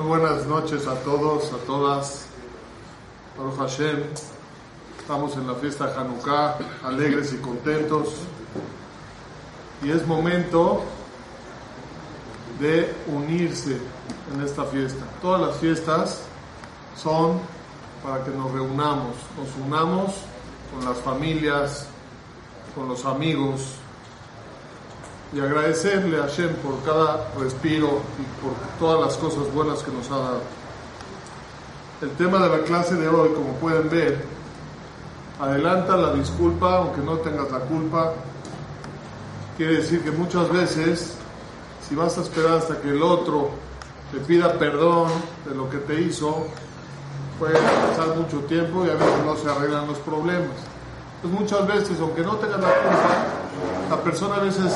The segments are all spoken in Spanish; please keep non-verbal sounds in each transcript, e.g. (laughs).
Muy buenas noches a todos, a todas. Baruch Hashem. Estamos en la fiesta Hanukkah, alegres y contentos. Y es momento de unirse en esta fiesta. Todas las fiestas son para que nos reunamos, nos unamos con las familias, con los amigos, y agradecerle a Hashem por cada respiro y por todas las cosas buenas que nos ha dado. El tema de la clase de hoy, como pueden ver, adelanta la disculpa, aunque no tengas la culpa. Quiere decir que muchas veces, si vas a esperar hasta que el otro te pida perdón de lo que te hizo, puede pasar mucho tiempo y a veces no se arreglan los problemas. Pues muchas veces, aunque no tengas la culpa, la persona a veces,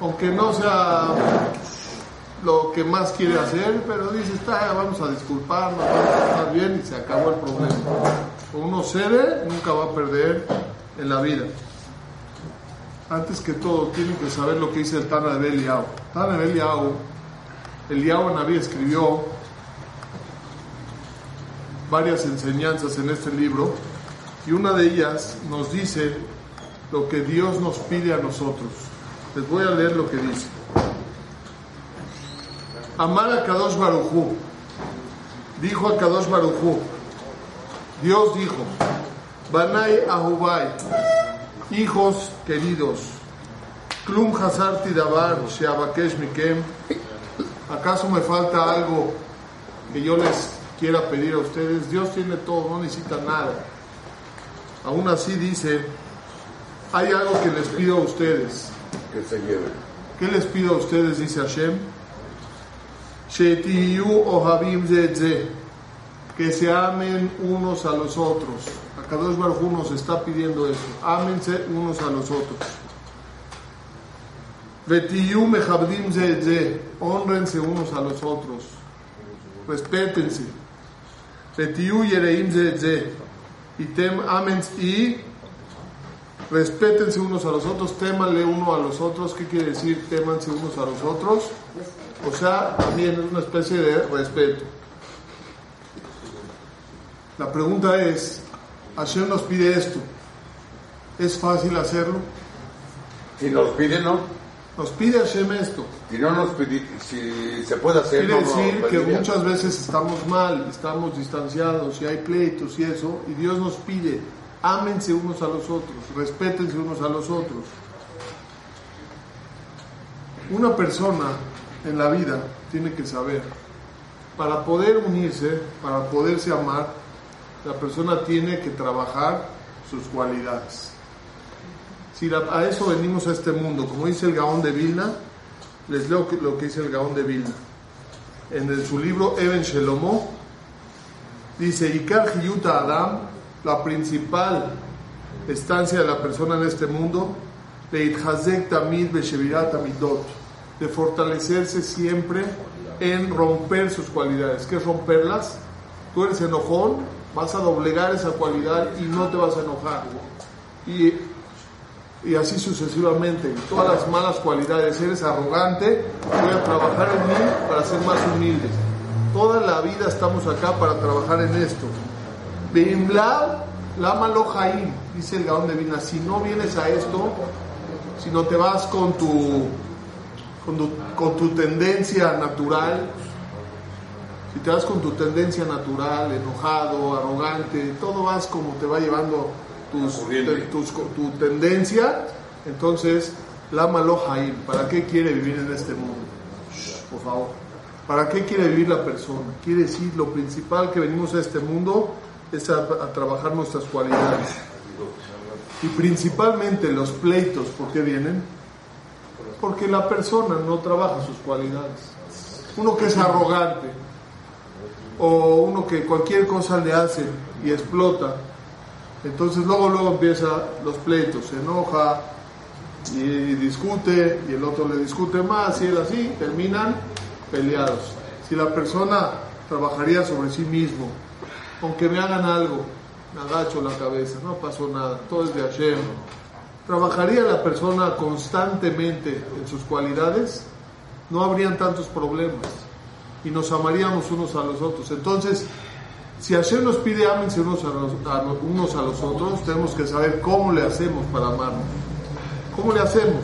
aunque no sea lo que más quiere hacer, pero dice, está, vamos a disculparnos, vamos a estar bien y se acabó el problema. Uno cede, nunca va a perder en la vida. Antes que todo, tienen que saber lo que dice el Tana de Beliao. Tana de Beliao, Eliao Naví escribió varias enseñanzas en este libro y una de ellas nos dice lo que Dios nos pide a nosotros. Les voy a leer lo que dice. Amar a Kadosh Barujú. Dijo a Kadosh Barujú. Dios dijo, Banai Ahubai, hijos queridos, Klum Hazarti Dabar Sheabakesh Mikem, ¿acaso me falta algo que yo les quiera pedir a ustedes? Dios tiene todo, no necesita nada. Aún así dice, hay algo que les pido a ustedes. Que se lleven. ¿Qué les pido a ustedes? Dice Hashem. Que se amen unos a los otros. Akadosh Baruj nos está pidiendo eso. Ámense unos a los otros. Vetiyu Mehabdim Honrense unos a los otros. Respétense. Vetiyu Yereim Y tem ámense y respétense unos a los otros, témanle uno a los otros. ¿Qué quiere decir témanse unos a los otros? O sea, también es una especie de respeto. La pregunta es, Hashem nos pide esto. ¿Es fácil hacerlo? Si nos pide, no. Nos pide Hashem esto. Y no nos pide, si se puede hacer. Quiere decir que muchas veces estamos mal, estamos distanciados, y hay pleitos y eso, y Dios nos pide, ámense unos a los otros, respétense unos a los otros. Una persona en la vida tiene que saber, para poder unirse, para poderse amar, la persona tiene que trabajar sus cualidades. Si a eso venimos a este mundo, como dice el Gaón de Vilna, les leo lo que dice el Gaón de Vilna. En su libro Eben Shelomo, dice, Ikar Hiyuta Adam, la principal estancia de la persona en este mundo, de fortalecerse siempre en romper sus cualidades. ¿Qué es romperlas? Tú eres enojón, vas a doblegar esa cualidad y no te vas a enojar. Y, y así sucesivamente. Todas las malas cualidades, eres arrogante, voy a trabajar en mí para ser más humilde. Toda la vida estamos acá para trabajar en esto. Beimlad Lama Jaim, dice el Gaón de Vina, si no vienes a esto, si no te vas con tu, con tu, tendencia natural, si te vas con tu tendencia natural, enojado, arrogante, todo vas como te va llevando tus, tu tendencia, entonces Lama Jaim, ¿para qué quiere vivir en este mundo? por favor. ¿Para qué quiere vivir la persona? Quiere decir, lo principal que venimos a este mundo es a, trabajar nuestras cualidades. Y principalmente los pleitos, ¿por qué vienen? Porque la persona no trabaja sus cualidades. Uno que es arrogante, o uno que cualquier cosa le hace y explota, entonces luego luego empieza los pleitos, se enoja y discute y el otro le discute más y es así, terminan peleados. Si la persona trabajaría sobre sí mismo, aunque me hagan algo, me agacho la cabeza, no pasó nada, todo es de Hashem. ¿Trabajaría la persona constantemente en sus cualidades? No habrían tantos problemas. y nos amaríamos unos a los otros. Entonces, si Hashem nos pide ámense unos a los, a los- unos a los otros, tenemos que saber cómo le hacemos para amarnos. ¿Cómo le hacemos?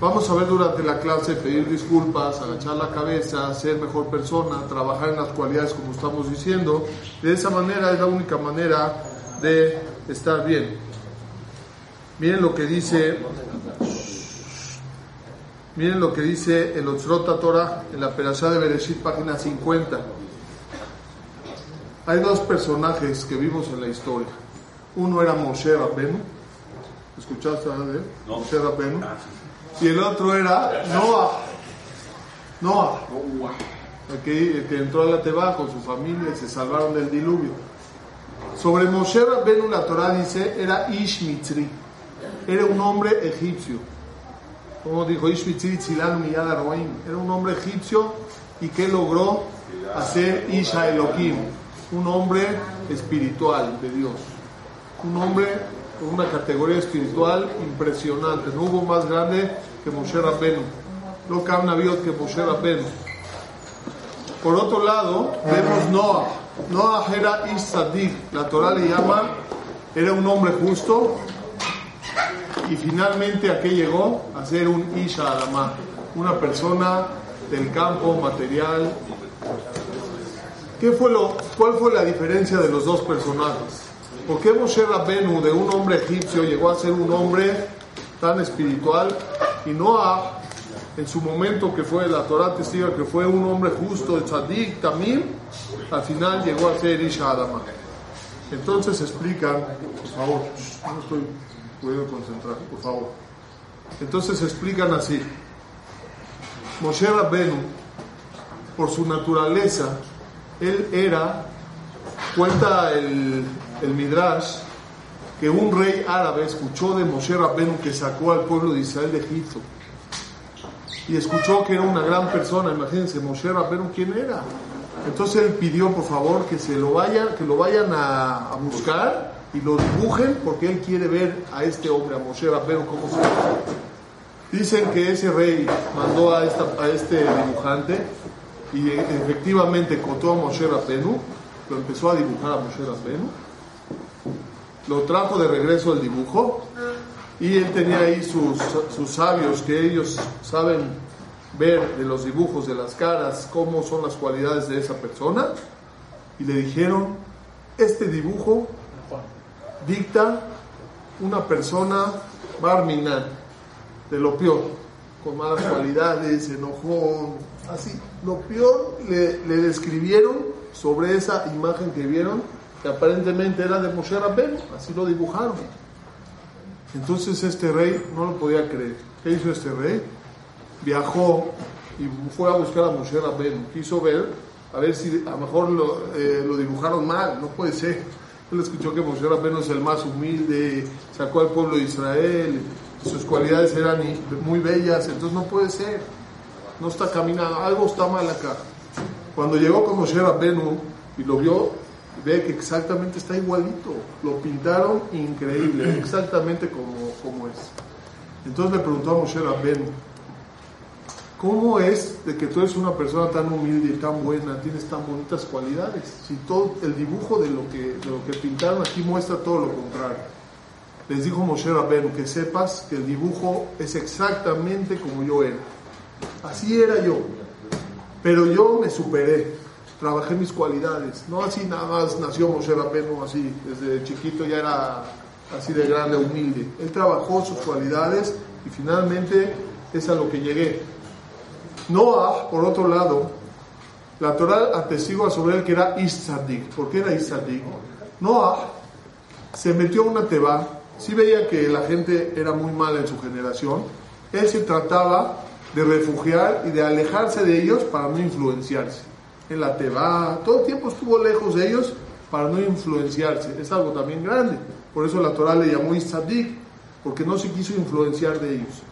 Vamos a ver durante la clase pedir disculpas, agachar la cabeza, ser mejor persona, trabajar en las cualidades como estamos diciendo. De esa manera es la única manera de estar bien. Miren lo que dice, miren lo que dice el Otzrota Torah en la Perashá de Bereshit, página 50. Hay dos personajes que vimos en la historia. Uno era Moshe Rabbenu. ¿Escuchaste hablar de él? Moshe Rabbenu. Y el otro era Noah. Noah. El que, el que entró a la Teba con su familia y se salvaron del diluvio. Sobre Moshe Rabbenu la Torah dice era Ish Mitzri. Era un hombre egipcio. Como dijo Ish Mitzri Tzilanu Miyad. Era un hombre egipcio y que logró hacer Isha Elohim. Un hombre espiritual de Dios. Un hombre con una categoría espiritual impresionante. No hubo más grande que Moshe. No cabe navíos que Moshe Rabbenu. Por otro lado, vemos Noah. Noah era Isadik. La Torah le llama, era un hombre justo. Y finalmente a qué llegó? A ser un Isha Adamá. Una persona del campo material. ¿Qué fue lo, ¿Cuál fue la diferencia de los dos personajes? ¿Por qué Moshe Rabbenu, de un hombre egipcio, llegó a ser un hombre tan espiritual? Y Noah, en su momento que fue, la Torah testiga que fue un hombre justo, de tzadik, tamim, al final llegó a ser Isha Adama. Entonces explican, por favor, no estoy puedo concentrar, por favor. Entonces explican así. Moshe Rabbenu, por su naturaleza, él era, cuenta el, el Midrash, que un rey árabe escuchó de Moshe Rabbenu que sacó al pueblo de Israel de Egipto. Y escuchó que era una gran persona, imagínense, Moshe Rabbenu, ¿quién era? Entonces él pidió, por favor, que se lo vayan, que lo vayan a, buscar y lo dibujen, porque él quiere ver a este hombre, a Moshe Rabbenu, cómo se. Dicen que ese rey mandó a, esta, a este dibujante y efectivamente contó a Moshe Rabbenu, lo empezó a dibujar a Moshe Rabbenu, lo trajo de regreso el dibujo y él tenía ahí sus, sus sabios que ellos saben ver de los dibujos de las caras cómo son las cualidades de esa persona y le dijeron, este dibujo dicta una persona barminan, de lo peor, con malas cualidades, enojón, así. Lo peor le, le, describieron sobre esa imagen que vieron, que aparentemente era de Moshe Rabbenu, así lo dibujaron. Entonces este rey no lo podía creer. ¿Qué hizo este rey? Viajó y fue a buscar a Moshe Rabbenu. Quiso ver, a ver si a lo mejor lo, eh, lo dibujaron mal, no puede ser. Él escuchó que Moshe Rabbenu es el más humilde, sacó al pueblo de Israel, sus cualidades eran muy bellas, entonces no puede ser. No está caminando, algo está mal acá. Cuando llegó con Moshe Rabbenu y lo vio, ve que exactamente está igualito. Lo pintaron increíble, exactamente como, como es. Entonces le preguntó a Moshe Rabbenu, ¿cómo es de que tú eres una persona tan humilde y tan buena, tienes tan bonitas cualidades? Si todo el dibujo de lo que, de lo que pintaron aquí muestra todo lo contrario. Les dijo Moshe Rabbenu que sepas que el dibujo es exactamente como yo era. Así era yo. Pero yo me superé, trabajé mis cualidades. No así nada más nació Moshe Rabbenu así, desde chiquito ya era así de grande, humilde. Él trabajó sus cualidades y finalmente es a lo que llegué. Noah, por otro lado, la Torah atestigua sobre él que era Isadik. ¿Por qué era Isadik? Noah se metió a una teba, sí veía que la gente era muy mala en su generación, él se trataba de refugiar y de alejarse de ellos para no influenciarse. En la teba, todo el tiempo estuvo lejos de ellos para no influenciarse. Es algo también grande. Por eso la Torah le llamó Isadik, porque no se quiso influenciar de ellos.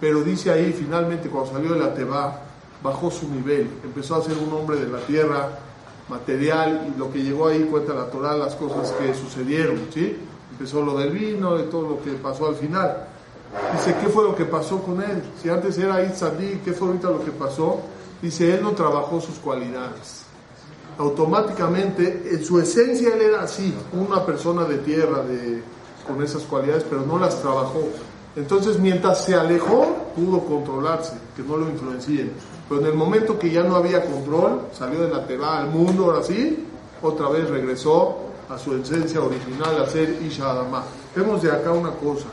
Pero dice ahí, finalmente, cuando salió de la teba, bajó su nivel, empezó a ser un hombre de la tierra, material, y lo que llegó ahí cuenta la Torah, las cosas que sucedieron, ¿sí? Empezó lo del vino y todo lo que pasó al final. Dice, ¿qué fue lo que pasó con él? Si antes era Itzadik, ¿qué fue ahorita lo que pasó? Dice, él no trabajó sus cualidades. Automáticamente, en su esencia él era así, una persona de tierra de, con esas cualidades, pero no las trabajó. Entonces, mientras se alejó, pudo controlarse, que no lo influencien. Pero en el momento que ya no había control, salió de la teba al mundo, ahora sí, otra vez regresó a su esencia original, a ser Isha Adama. Vemos de acá una cosa.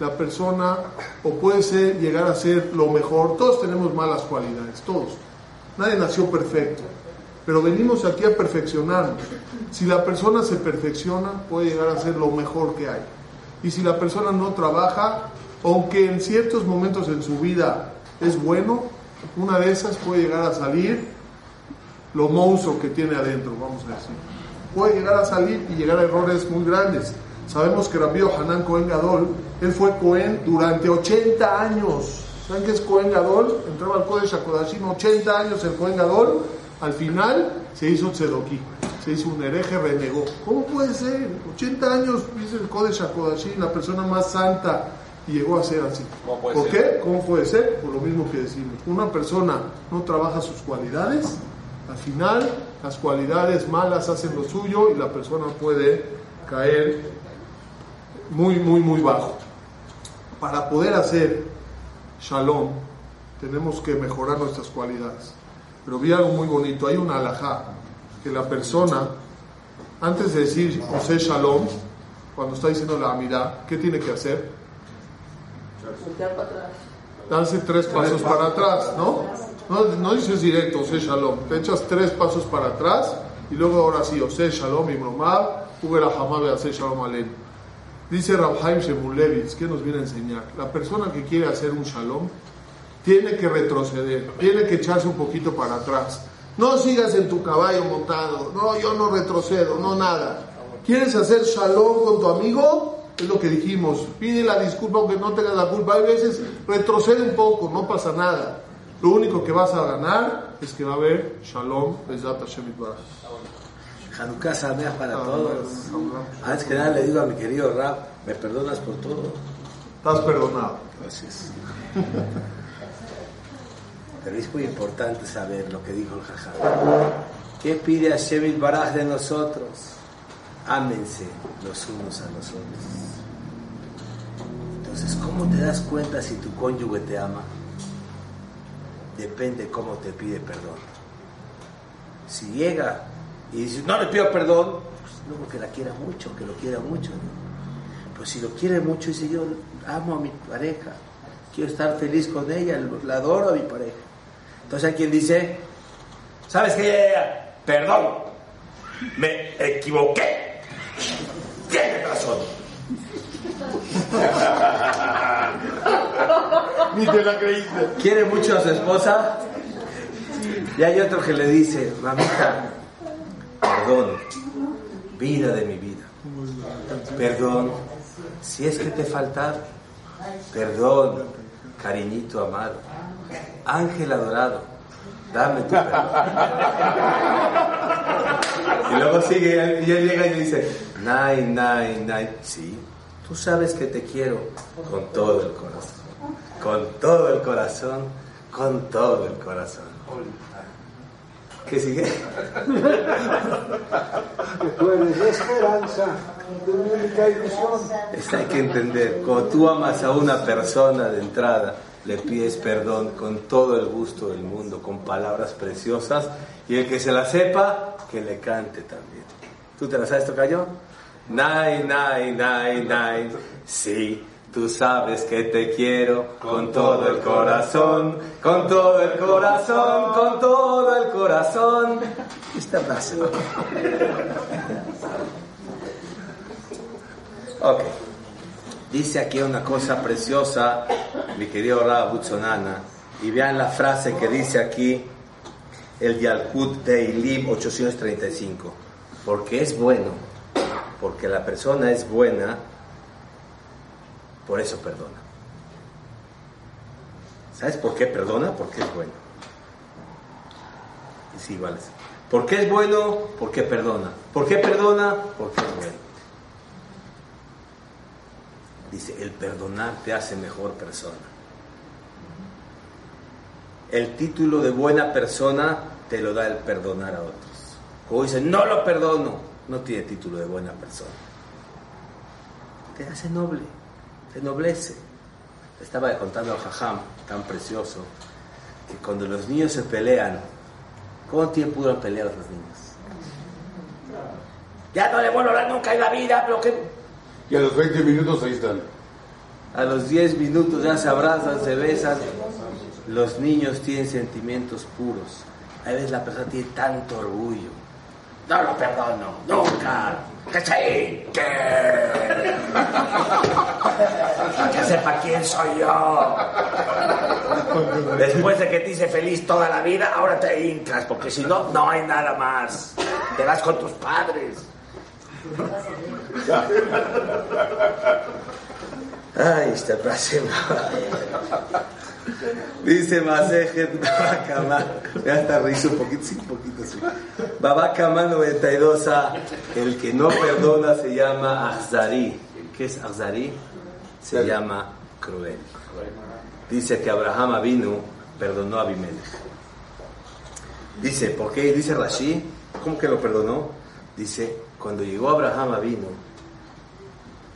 La persona, o puede ser, llegar a ser lo mejor. Todos tenemos malas cualidades, todos. Nadie nació perfecto. Pero venimos aquí a perfeccionarnos. Si la persona se perfecciona, puede llegar a ser lo mejor que hay. Y si la persona no trabaja, aunque en ciertos momentos en su vida es bueno, una de esas puede llegar a salir lo monstruo que tiene adentro, vamos a decir. Puede llegar a salir y llegar a errores muy grandes. Sabemos que Rabbi Hanan Cohen Gadol, él fue Cohen durante 80 años. ¿Saben qué es Cohen Gadol? Entraba al Kodesh HaKodashim 80 años el Cohen Gadol. Al final se hizo Tzedoki, se hizo un hereje, renegó. ¿Cómo puede ser? 80 años dice el Kodesh HaKodashim, la persona más santa, y llegó a ser así. ¿Por qué? ¿Cómo puede ser? Por lo mismo que decimos. Una persona no trabaja sus cualidades, al final las cualidades malas hacen lo suyo y la persona puede caer muy, muy, muy bajo. Para poder hacer shalom, tenemos que mejorar nuestras cualidades. Pero vi algo muy bonito, hay una alajá, que la persona, antes de decir José Shalom, cuando está diciendo la amidad, ¿qué tiene que hacer? Darse tres pasos para atrás, ¿no? No, no dices directo, Ose Shalom, te echas tres pasos para atrás y luego ahora sí, Ose Shalom y Bromar, Ubera Hamabe Ose Shalom Alem. Dice Rabhaim Shemulevitz, ¿qué nos viene a enseñar? La persona que quiere hacer un Shalom tiene que retroceder, tiene que echarse un poquito para atrás. No sigas en tu caballo montado, no, yo no retrocedo, no nada. ¿Quieres hacer Shalom con tu amigo? Es lo que dijimos, pide la disculpa aunque no tengas la culpa. Hay veces retrocede un poco, no pasa nada. Lo único que vas a ganar es que va a haber Shalom, Bezat Hashem Hanukkah Sameach para todos. Antes que nada le digo a mi querido Rab, ¿me perdonas por todo? Estás perdonado. Gracias. Pero es muy importante saber lo que dijo el Jajá. ¿Qué pide Hashem Baraj de nosotros? Ámense los unos a los otros. Entonces, ¿cómo te das cuenta si tu cónyuge te ama? Depende cómo te pide perdón. Si llega y dice, no le pido perdón, pues luego que la quiera mucho, que lo quiera mucho. Pues si lo quiere mucho, dice yo amo a mi pareja, quiero estar feliz con ella, la adoro a mi pareja. Entonces hay quien dice, ¿sabes qué? Perdón, me equivoqué. Tienes razón. (laughs) Ni te la creíste. ¿Quiere mucho a su esposa? Y hay otro que le dice, mamita, perdón, vida de mi vida. Perdón, si es que te falta, perdón, cariñito amado, ángel adorado, dame tu perdón. Y luego sigue y él llega y dice, nay, nay, nay, sí, tú sabes que te quiero con todo el corazón, con todo el corazón, con todo el corazón. ¿Qué sigue? Tú eres esperanza de mi única ilusión. Esto hay que entender. Cuando tú amas a una persona de entrada, le pides perdón con todo el gusto del mundo, con palabras preciosas, y el que se la sepa, que le cante también. ¿Tú te la sabes, Tocayo? Nay, nay, nay, nay. Sí, tú sabes que te quiero con todo el corazón, con todo el corazón, con todo el corazón. Esta frase. Ok. Dice aquí una cosa preciosa, mi querido Rab Butzonana, y vean la frase que dice aquí el Yalkut Teilim 835. Porque es bueno, porque la persona es buena, por eso perdona. ¿Sabes por qué perdona? Porque es bueno. Y sí, vale. ¿Por qué es bueno? Porque perdona. ¿Por qué perdona? Porque es bueno. Dice, el perdonar te hace mejor persona. el título de buena persona te lo da el perdonar a otros. Como dicen, no lo perdono, no tiene título de buena persona. Te hace noble, te noblece. Estaba contando a Jajam, tan precioso, que cuando los niños se pelean, ¿cuánto tiempo duran pelear los niños? Ya no le vuelvo a hablar nunca en la vida, pero que Y a los 20 minutos ahí están. a los 10 minutos ya se abrazan, se besan. Los niños tienen sentimientos puros. A veces la persona tiene tanto orgullo. No lo perdono, nunca. Que se hinche. (laughs) Que sepa quién soy yo. Después de que te hice feliz toda la vida, ahora te hincas, porque si no, no hay nada más. Te vas con tus padres. Ay, esta frase. Dice Masejet Babakama. Ya hasta reír un poquito, sí, un poquito, sí. Babakama 92a. El que no perdona se llama Azari. ¿Qué es Azari? Se llama cruel. Dice que Abraham vino, perdonó a Abimelech. Dice, ¿por qué? Dice Rashi, ¿cómo que lo perdonó? Dice, cuando llegó Abraham vino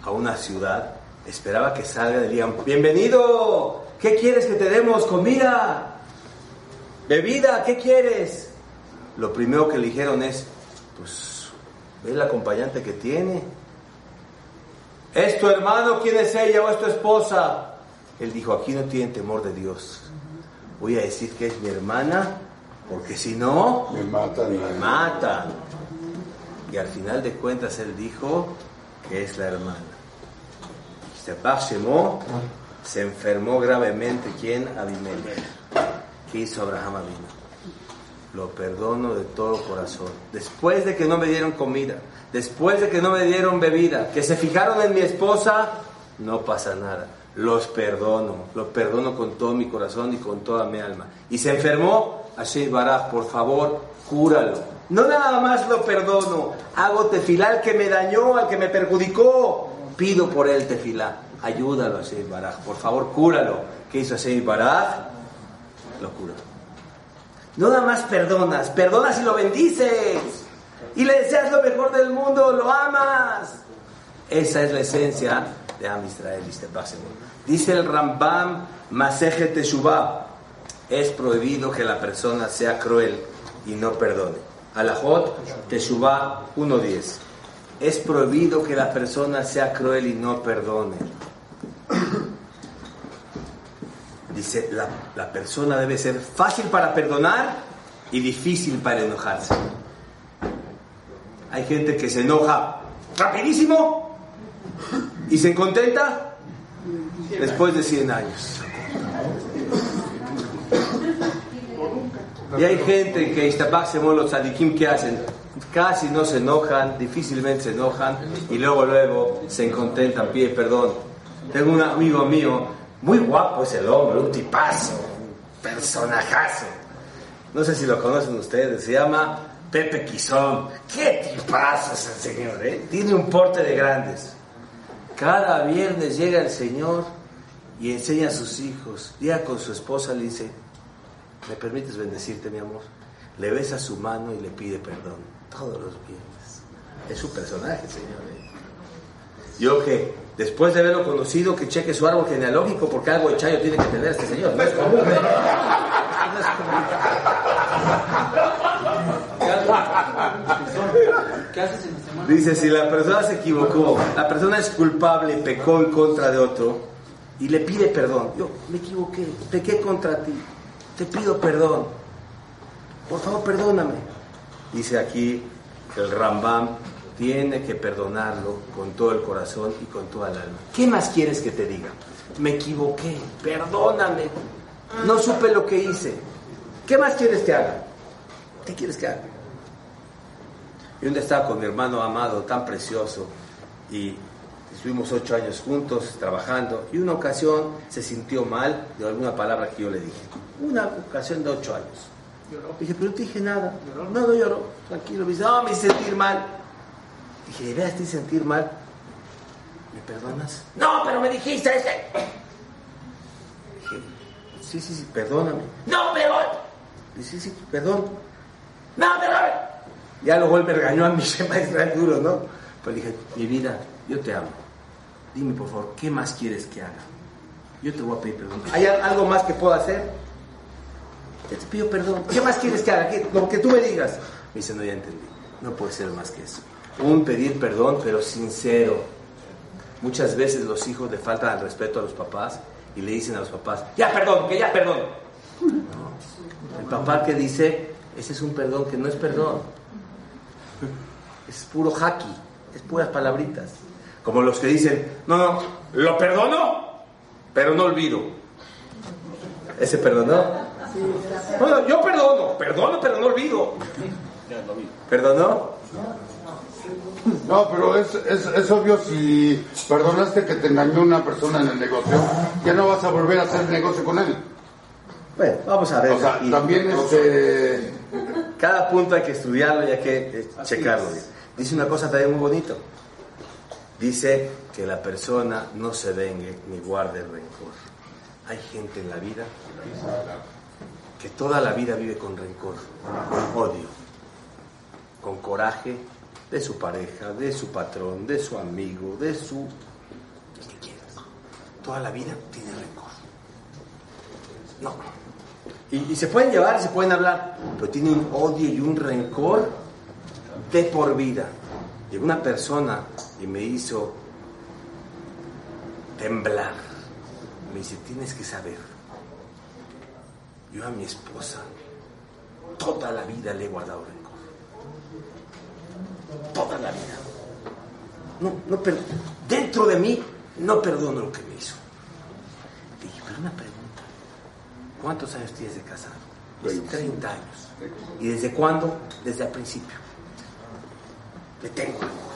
a una ciudad, esperaba que salga y le digan, bienvenido, ¿qué quieres que te demos? Comida, bebida, ¿qué quieres? Lo primero que le dijeron es, pues, ve el acompañante que tiene. ¿Es tu hermano? ¿Quién es ella o es tu esposa? Él dijo, aquí no tienen temor de Dios. Voy a decir que es mi hermana, porque si no, Me matan. me matan. Y al final de cuentas él dijo que es la hermana. Se Shemó se enfermó gravemente. ¿Quién? Abimelech. ¿Qué hizo Abraham Avinu? Lo perdono de todo corazón. Después de que no me dieron comida, después de que no me dieron bebida, que se fijaron en mi esposa, no pasa nada. Los perdono, los perdono con todo mi corazón y con toda mi alma. Y se enfermó, Hashem Baraj, por favor, cúralo. No nada más lo perdono, hago tefilá al que me dañó, al que me perjudicó. Pido por él tefilá. Ayúdalo, Hashem Baraj, por favor, cúralo. ¿Qué hizo Hashem Baraj? Lo curó. No nada más perdonas, perdonas y lo bendices. Y le deseas lo mejor del mundo, lo amas. Esa es la esencia de Am Israel, dice Dice el Rambam Maseje Teshuvah, es prohibido que la persona sea cruel y no perdone. Alajot Teshuvah 1.10. Es prohibido que la persona sea cruel y no perdone. Dice, la, la persona debe ser fácil para perdonar y difícil para enojarse. Hay gente que se enoja rapidísimo y se contenta después de 100 años. Y hay gente que los que hacen, casi no se enojan, difícilmente se enojan y luego luego se contentan, pide perdón. Tengo un amigo mío, muy guapo es el hombre, un tipazo, personajazo. No sé si lo conocen ustedes, se llama Pepe Quizón. Qué tipazo es el señor, ¿eh? Tiene un porte de grandes. Cada viernes llega el señor y enseña a sus hijos. Llega con su esposa, le dice, ¿me permites bendecirte, mi amor? Le besa su mano y le pide perdón. Todos los viernes. Es un personaje, señor. ¿eh? Yo que, después de haberlo conocido, que cheque su árbol genealógico, porque algo de chayo tiene que tener este señor. No es común, ¿eh? No es ¿Qué haces en la semana? Dice, si la persona se equivocó, la persona es culpable y pecó en contra de otro, y le pide perdón. Yo me equivoqué, pequé contra ti, te pido perdón. Por favor, perdóname. Dice aquí el Rambam, tiene que perdonarlo con todo el corazón y con toda el alma. ¿Qué más quieres que te diga? Me equivoqué, perdóname. No supe lo que hice. ¿Qué más quieres que haga? ¿Qué quieres que haga? Y un día estaba con mi hermano amado, tan precioso, y estuvimos ocho años juntos trabajando, y una ocasión se sintió mal de alguna palabra que yo le dije. Una ocasión de ocho años. Dije, pero no te dije nada. No, no lloró. Tranquilo. Me dice, no, me hice sentir mal. Dije, ¿de veras sentir mal? ¿Me perdonas? No, pero me dijiste ese. Dije, Sí, sí, sí, perdóname. No, pero... Dice, sí, sí, perdón. No, pero... Ya luego él me regañó a mi (laughs) maestra duro, ¿no? Pero dije, mi vida, yo te amo. Dime, por favor, ¿qué más quieres que haga? Yo te voy a pedir perdón. ¿Hay al- algo más que pueda hacer? Te pido perdón. ¿Qué más quieres que haga? ¿Qué- Lo que tú me digas. Me dice, no, ya entendí. No puede ser más que eso. Un pedir perdón, pero sincero. Muchas veces los hijos le faltan al respeto a los papás y le dicen a los papás, ya perdón, que ya perdón. No. El papá que dice, ese es un perdón que no es perdón. Es puro haki, es puras palabritas. Como los que dicen, no, no, lo perdono, pero no olvido. ¿Ese perdonó? Bueno, yo perdono, perdono, pero no olvido. ¿Perdonó? No, pero es, es, es obvio si perdonaste que te engañó una persona en el negocio, ya no vas a volver a hacer negocio con él. Bueno, vamos a ver. O sea, Y también este... Cada punto hay que estudiarlo y hay que eh, checarlo. bien. Dice una cosa también muy bonito. Dice que la persona no se vengue ni guarde rencor. Hay gente en la vida que toda la vida vive con rencor, con odio, con coraje de su pareja, de su patrón, de su amigo, de su... el que quieras. Toda la vida tiene rencor. No. Y, se pueden llevar, se pueden hablar, pero tiene un odio y un rencor de por vida. Llegó una persona y me hizo temblar. Me dice, tienes que saber, yo a mi esposa toda la vida le he guardado. Toda la vida. No, no, dentro de mí no perdono lo que me hizo. Dije, pero una pregunta. ¿Cuántos años tienes de casado? Dice, 30 años. ¿Y desde cuándo? Desde el principio. Le tengo rencor.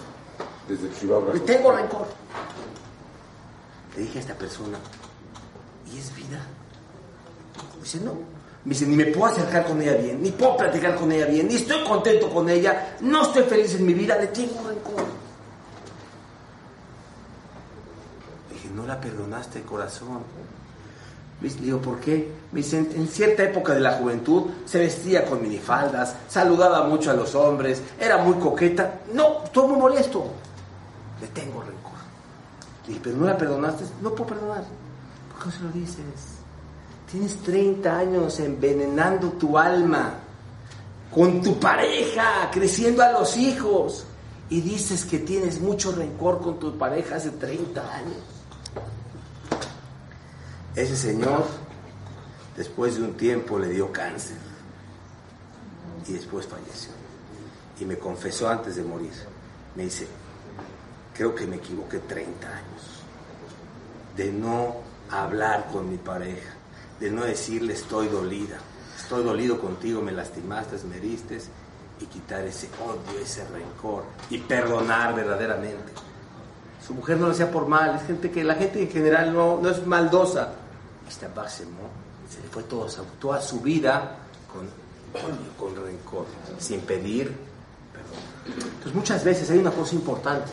Desde Chihuahua. Le tengo rencor. Le dije a esta persona, ¿y es vida? Dice, no. Me dice, ni me puedo acercar con ella bien, ni puedo platicar con ella bien, ni estoy contento con ella, no estoy feliz en mi vida, le tengo rencor. Dije, no la perdonaste, corazón. Le digo, ¿por qué? Me dice, en, cierta época de la juventud se vestía con minifaldas, saludaba mucho a los hombres, era muy coqueta. No, estoy muy molesto. Le tengo rencor. Dije, pero no la perdonaste. No puedo perdonar. ¿Por qué se lo dices? Tienes 30 años envenenando tu alma con tu pareja, creciendo a los hijos. Y dices que tienes mucho rencor con tu pareja hace 30 años. Ese señor, después de un tiempo, le dio cáncer. Y después falleció. Y me confesó antes de morir. Me dice, creo que me equivoqué 30 años. De no hablar con mi pareja. De no decirle estoy dolida. Estoy dolido contigo, me lastimaste, me heriste. Y quitar ese odio, ese rencor. Y perdonar verdaderamente. Su mujer no lo hacía por mal. Es gente que la gente en general no, no es maldosa. Esta base se le fue todo, toda su vida con odio, con rencor, sin pedir perdón. Entonces muchas veces hay una cosa importante.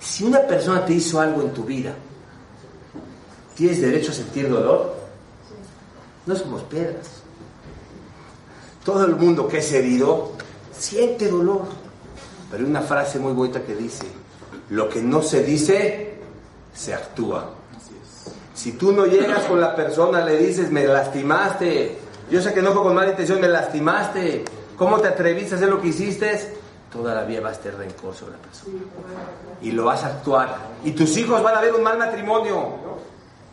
Si una persona te hizo algo en tu vida, ¿tienes derecho a sentir dolor? No somos piedras. Todo el mundo que es herido siente dolor. Pero hay una frase muy bonita que dice, lo que no se dice, se actúa. Si tú no llegas con la persona, le dices, me lastimaste, yo sé que no fue con mala intención, me lastimaste, ¿cómo te atreviste a hacer lo que hiciste? Todavía vas a tener rencor sobre la persona. Y lo vas a actuar. Y tus hijos van a ver un mal matrimonio.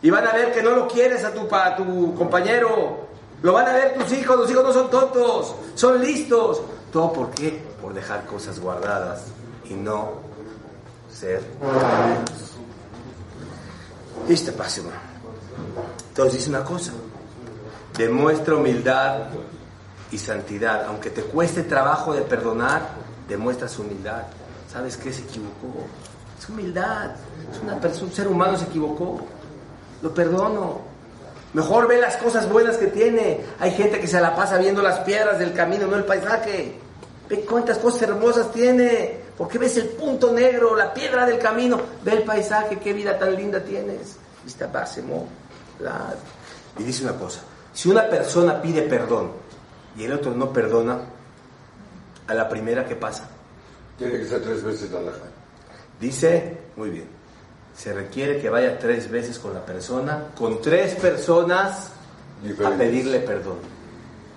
Y van a ver que no lo quieres a tu, a tu compañero. Lo van a ver tus hijos. Los hijos no son tontos, son listos. ¿Todo por qué? Por dejar cosas guardadas y no ser este pase, hermano. Entonces dice una cosa, demuestra humildad y santidad, aunque te cueste trabajo de perdonar, demuestras humildad. ¿Sabes qué? Se equivocó. Es humildad. Es una persona, un ser humano se equivocó. Lo perdono. Mejor ve las cosas buenas que tiene. Hay gente que se la pasa viendo las piedras del camino, no el paisaje. Ve cuántas cosas hermosas tiene. ¿Por qué ves el punto negro, la piedra del camino? Ve el paisaje, qué vida tan linda tienes. Y dice una cosa, Si una persona pide perdón y el otro no perdona, a la primera que pasa, Tiene que ser tres veces la laja. dice, muy bien, se requiere que vaya tres veces con la persona, con tres personas a pedirle perdón.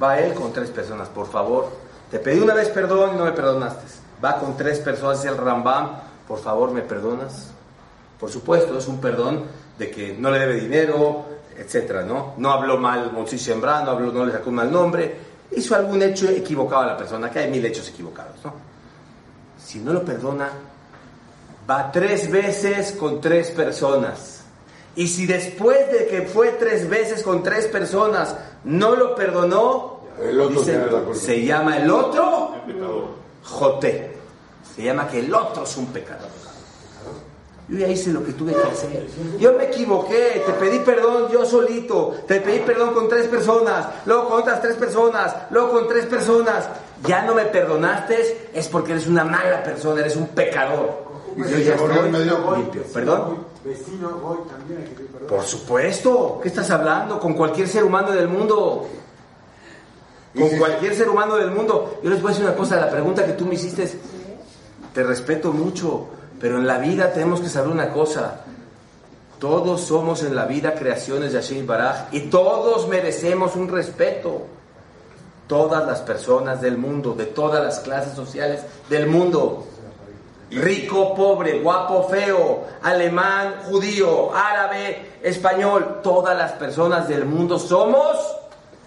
Va él con tres personas, por favor. Te pedí una vez perdón y no me perdonaste. Va con tres personas, es el Rambam, por favor, ¿me perdonas? Por supuesto, es un perdón de que no le debe dinero, etcétera, ¿no? No habló mal Monsi Sembra, no, habló, no le sacó un mal nombre, hizo algún hecho equivocado a la persona, que hay mil hechos equivocados, ¿no? Si no lo perdona, va tres veces con tres personas. Y si después de que fue tres veces con tres personas no lo perdonó, El otro dice, se llama el otro Joté. Se llama que el otro es un pecador. Yo ya hice lo que tuve que hacer. Yo me equivoqué, te pedí perdón yo solito, te pedí perdón con tres personas, luego con otras tres personas, luego con tres personas. Ya no me perdonaste, es porque eres una mala persona, eres un pecador. Y Yo ya estoy medio- limpio. ¿Perdón? Vecino, voy también hay que pedir perdón. Por supuesto. ¿Qué estás hablando? Con cualquier ser humano del mundo. Con si- cualquier ser humano del mundo. Yo les voy a decir una cosa. La pregunta que tú me hiciste, te respeto mucho. Pero en la vida tenemos que saber una cosa. Todos somos en la vida creaciones de Hashem Baraj y todos merecemos un respeto. Todas las personas del mundo, de todas las clases sociales del mundo. Rico, pobre, guapo, feo, alemán, judío, árabe, español, todas las personas del mundo somos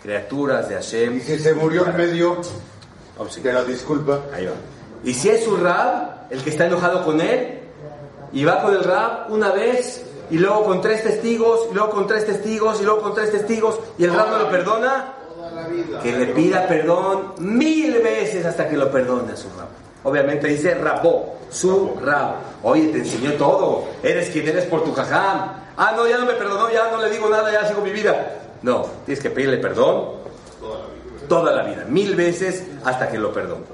criaturas de Hashem. Y si se murió en medio, Oh, sí. que la disculpa. Ahí va. Y si es su rab, el que está enojado con él, y va con el rab una vez, y luego con tres testigos, y luego con tres testigos, y luego con tres testigos, y el rab no lo perdona, que le pida perdón mil veces hasta que lo perdone a su rab. Obviamente dice rabó, su rab. Oye, te enseñó todo. Eres quien eres por tu jajam. Ah, no, ya no me perdonó, ya no le digo nada, ya sigo mi vida. No, tienes que pedirle perdón toda la vida, mil veces hasta que lo perdone.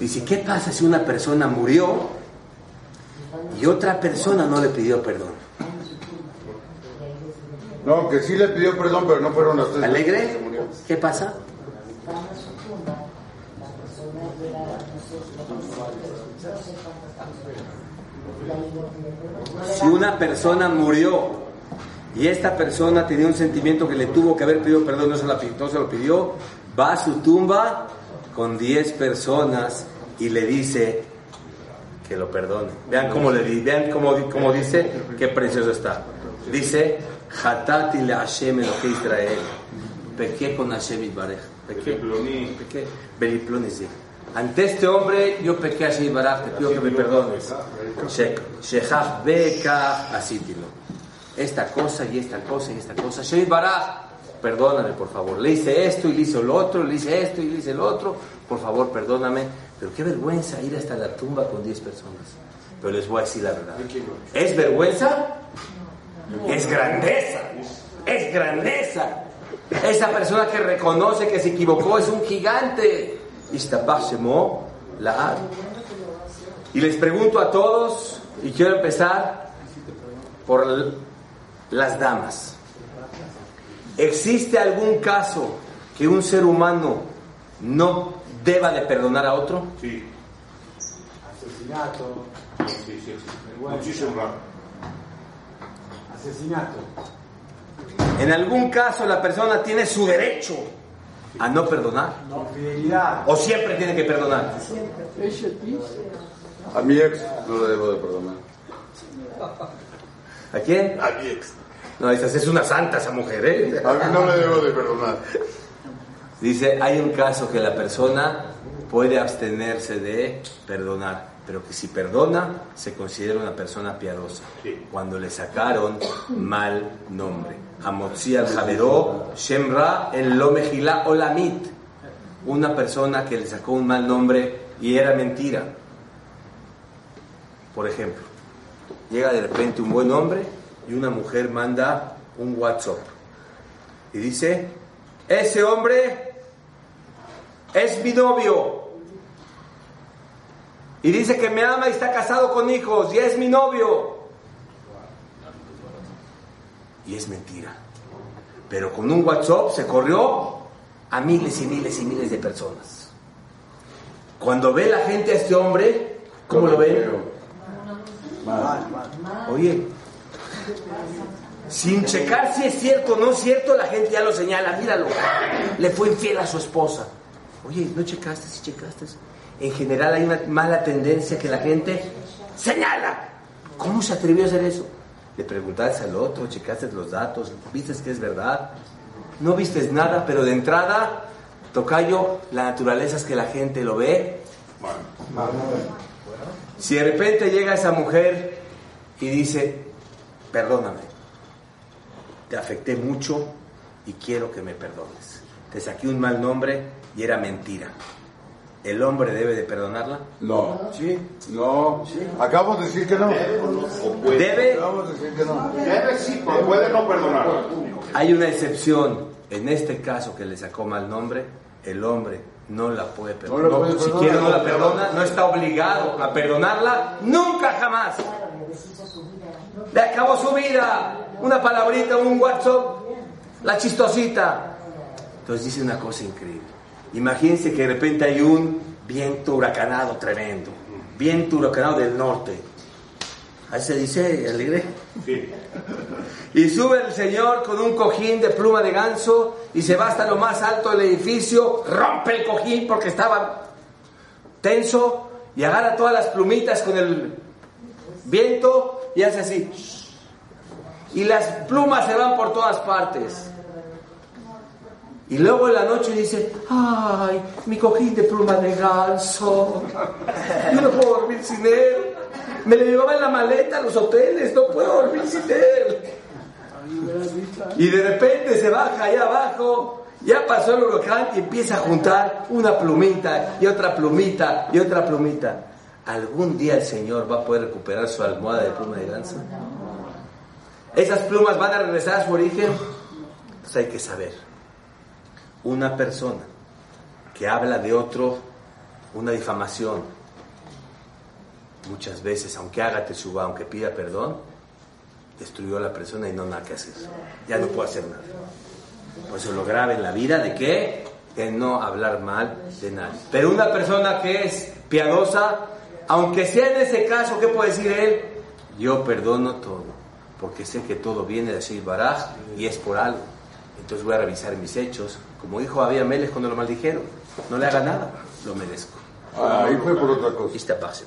Dice, ¿qué pasa si una persona murió y otra persona no le pidió perdón? No, que sí le pidió perdón, pero no fueron las tres. ¿Alegre? ¿Qué pasa? Si una persona murió y esta persona tenía un sentimiento que le tuvo que haber pedido perdón, no se, la pi- no se lo pidió, va a su tumba con 10 personas y le dice que lo perdone. Vean cómo le di- vean cómo, cómo dice, qué precioso está. Dice, Hatati le Hashem Elohe Israel. Pequé con Hashem Itbaraj. Pequé. Beliploni, sí. Ante este hombre yo pequé a Hashem Itbaraj, te pido que me perdones. She- Shechach beka asítilo. Esta cosa y esta cosa y esta cosa. Hashem Itbaraj, perdóname por favor. Le hice esto y le hice lo otro, le hice esto y le hice lo otro. Por favor, perdóname. Pero qué vergüenza ir hasta la tumba con 10 personas. Pero les voy a decir la verdad. ¿Es vergüenza? Es grandeza. Es grandeza. Esa persona que reconoce que se equivocó es un gigante. La'ad. Y les pregunto a todos, y quiero empezar por las damas. ¿Existe algún caso que un ser humano no deba de perdonar a otro? Sí, Asesinato, sí, sí, sí. Muchísimo raro. asesinato. En algún caso la persona tiene su derecho a no perdonar. Infidelidad. O siempre tiene que perdonar. A mi ex no le debo de perdonar. ¿A quién? A mi ex. No, esa es una santa esa mujer, ¿eh? A mí no le debo de perdonar. Dice, hay un caso que la persona puede abstenerse de perdonar, pero que si perdona, se considera una persona piadosa. Cuando le sacaron mal nombre. Hamotzi al Javeró, Shemra en lo Mejilá Olamit. Una persona que le sacó un mal nombre y era mentira. Por ejemplo, llega de repente un buen hombre y una mujer manda un WhatsApp y dice, ese hombre es mi novio. Y dice que me ama y está casado con hijos y es mi novio. Y es mentira. Pero con un WhatsApp se corrió a miles y miles y miles de personas. Cuando ve la gente a este hombre, ¿cómo lo ven? Oye, sin checar si es cierto o no es cierto, la gente ya lo señala, míralo, le fue infiel a su esposa. Oye, ¿no checaste? Si checaste. En general hay una mala tendencia que la gente señala. ¿Cómo se atrevió a hacer eso? Le preguntaste al otro, checaste los datos, viste que es verdad. No vistes nada, pero de entrada, tocayo, la naturaleza es que la gente lo ve. Si de repente llega esa mujer y dice, perdóname, te afecté mucho y quiero que me perdones. Te saqué un mal nombre y era mentira. ¿El hombre debe de perdonarla? No. Sí. No. Acabo de decir que no. Debe. Acabo de decir que no. Debe sí, pero puede no perdonar. Hay una excepción. En este caso que le sacó mal nombre, el hombre no la puede perdonar. No si quiere no la perdona, no está obligado a perdonarla nunca jamás. Le acabó su vida. Una palabrita, un WhatsApp, la chistosita. Entonces dice una cosa increíble. Imagínense que de repente hay un viento huracanado tremendo. Viento huracanado del norte. Ahí se dice, alegre. Sí. Y sube el señor con un cojín de pluma de ganso y se va hasta lo más alto del edificio, rompe el cojín porque estaba tenso y agarra todas las plumitas con el viento y hace así. Y las plumas se van por todas partes. Y luego en la noche dice, ay, mi cojín de pluma de ganso. Yo no puedo dormir sin él. Me lo llevaba en la maleta a los hoteles, no puedo dormir sin él. Y de repente se baja allá abajo, ya pasó el huracán y empieza a juntar una plumita y otra plumita y otra plumita. ¿Algún día el Señor va a poder recuperar su almohada de pluma de ganso? ¿Esas plumas van a regresar a su origen? Entonces hay que saber. Una persona que habla de otro, una difamación, muchas veces, aunque haga teshuva, aunque pida perdón, destruyó a la persona y no nada que hacer. Ya no puede hacer nada. Por eso lo grave en la vida de que de no hablar mal de nadie. Pero una persona que es piadosa, aunque sea en ese caso, ¿qué puede decir él? Yo perdono todo, porque sé que todo viene de Shir Baraj y es por algo. Entonces voy a revisar mis hechos. Como dijo Abia Meles cuando lo maldijeron, no le haga nada, lo merezco. Ahí fue por otra cosa. Ishtapachim.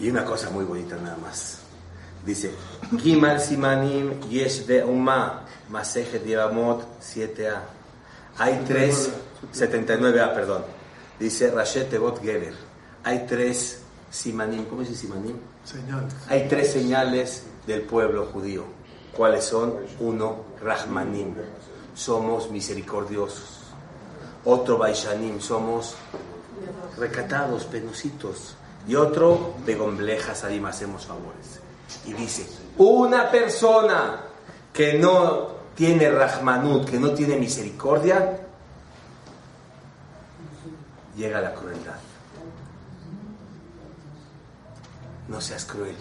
Y una cosa muy bonita nada más. Dice, Gimal Simanim Yesh Be'uma Masejet Yevamot 7a. Hay tres, 79a, perdón. Dice Rashet Tevot Geber. Hay tres Simanim. ¿Cómo dice Simanim? Señales. Hay tres señales del pueblo judío. ¿Cuáles son? Uno, Rahmanim. Somos misericordiosos. Otro, Baishanim. Somos recatados, penositos. Y otro, Begomblejas, Adim, hacemos favores. Y dice, una persona que no tiene Rahmanut, que no tiene misericordia, llega a la crueldad. No seas cruel.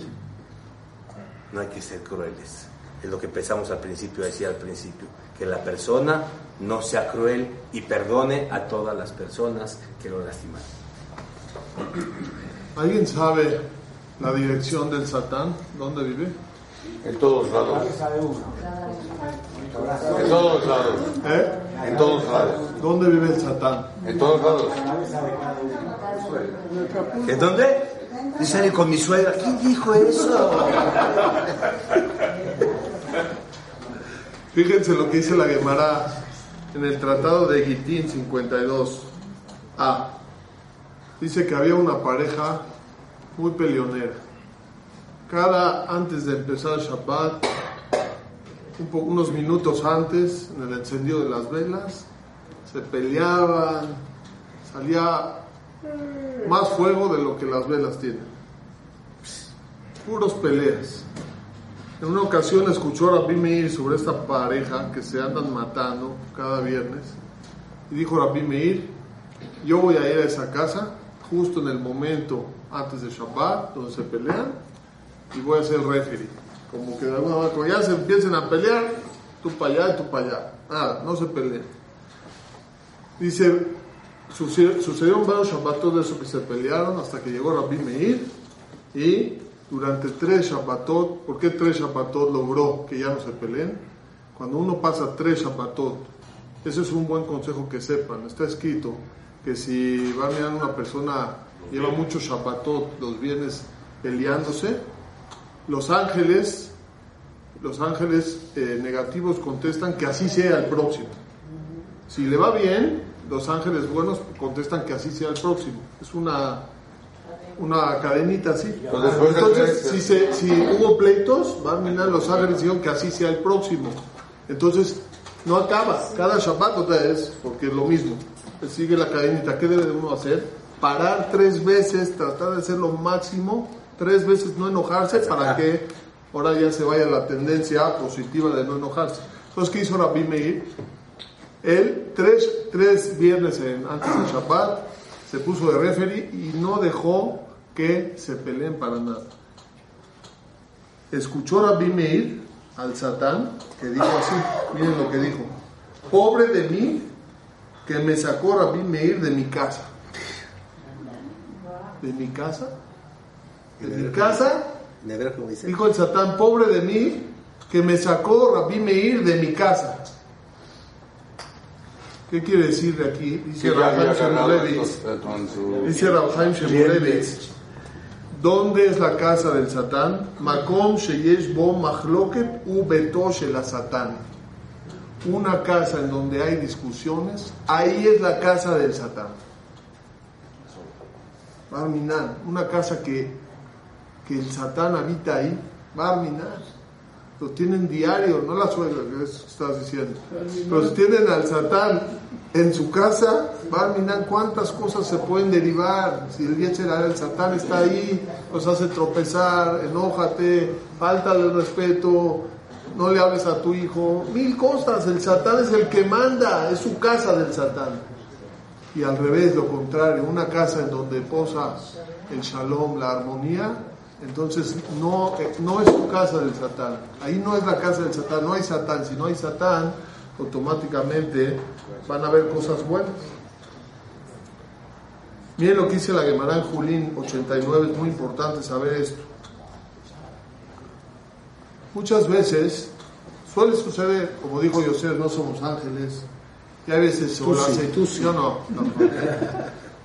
No hay que ser crueles. Es lo que empezamos al principio a decir al principio. Que la persona no sea cruel y perdone a todas las personas que lo lastiman. ¿Alguien sabe la dirección del Satán? ¿Dónde vive? En todos lados. sabe uno. En todos lados. ¿Eh? En todos lados. ¿Dónde vive el Satán? En todos lados. ¿En dónde? Dice "Ay, con mi suegra. ¿Quién dijo eso? (laughs) Fíjense lo que dice la Gemara en el Tratado de Gitín 52. A. Dice que había una pareja muy peleonera. Cada antes de empezar Shabbat, un po- unos minutos antes, en el encendido de las velas, se peleaban, salía más fuego de lo que las velas tienen. Puros peleas. En una ocasión escuchó a Rabbi Meir sobre esta pareja que se andan matando cada viernes. Y dijo Rabbi Meir, yo voy a ir a esa casa justo en el momento antes de Shabbat, donde se pelean, y voy a ser referee. Como que de alguna manera, cuando ya se empiecen a pelear, Tú para allá y tú para allá. Nada, no se peleen. Dice, suce- sucedieron varios Shabbatot de eso que se pelearon hasta que llegó Rabbi Meir y durante tres Shabbatot, ¿por qué tres Shabbatot logró que ya no se peleen? Cuando uno pasa tres Shabbatot, ese es un buen consejo que sepan, está escrito que si va mirando una persona, lleva muchos Shabbatot los viernes peleándose, los ángeles, los ángeles eh, negativos contestan que así sea el próximo. Si le va bien, los ángeles buenos contestan que así sea el próximo. Es una, una cadenita así. De Entonces, si, se- si hubo pleitos, van a mirar los dijeron que así sea el próximo. Entonces, no acaba. Cada Shabbat otra vez, porque es lo mismo. Sigue la cadenita. ¿Qué debe uno hacer? Parar tres veces, tratar de hacer lo máximo, tres veces no enojarse para que ahora ya se vaya la tendencia positiva de no enojarse. Entonces, ¿qué hizo Rabbi Meir? Él, tres, tres viernes en- antes del Shabbat, se puso de referee y no dejó que se peleen para nada. Escuchó Rabbi Meir al Satán que dijo así, miren lo que dijo, pobre de mí que me sacó Rabbi Meir de mi casa. ¿De mi casa? ¿De mi casa? Dijo el Satán, pobre de mí que me sacó Rabbi Meir de mi casa. ¿Qué quiere decir de aquí? Dice ganado Shemulevitz. Dice Rabhaim Shemulevitz. ¿Dónde es la casa del Satán? Makom sheyesh bo machloket u shel Satán. Una casa en donde hay discusiones, ahí es la casa del Satán. Barminan, una casa que, que el Satán habita ahí, Barminan. Lo tienen diario, no la suegra, que es que estás diciendo. Pero si tienen al Satán en su casa, Barminan, ¿cuántas cosas se pueden derivar? Si el Yetzer Hara, el Satán está ahí, los hace tropezar, enójate, falta el respeto, no le hables a tu hijo, mil cosas. El Satán es el que manda, es su casa del Satán. Y al revés, lo contrario, una casa en donde posa el shalom, la armonía, entonces no, eh, no es su casa del Satán. Ahí no es la casa del Satán, no hay Satán. Si no hay Satán, automáticamente van a haber cosas buenas. Miren lo que dice la Gemara en Julín 89, es muy importante saber esto. Muchas veces suele suceder, como dijo José, no somos ángeles, y a veces o la, se- yo no, no, no.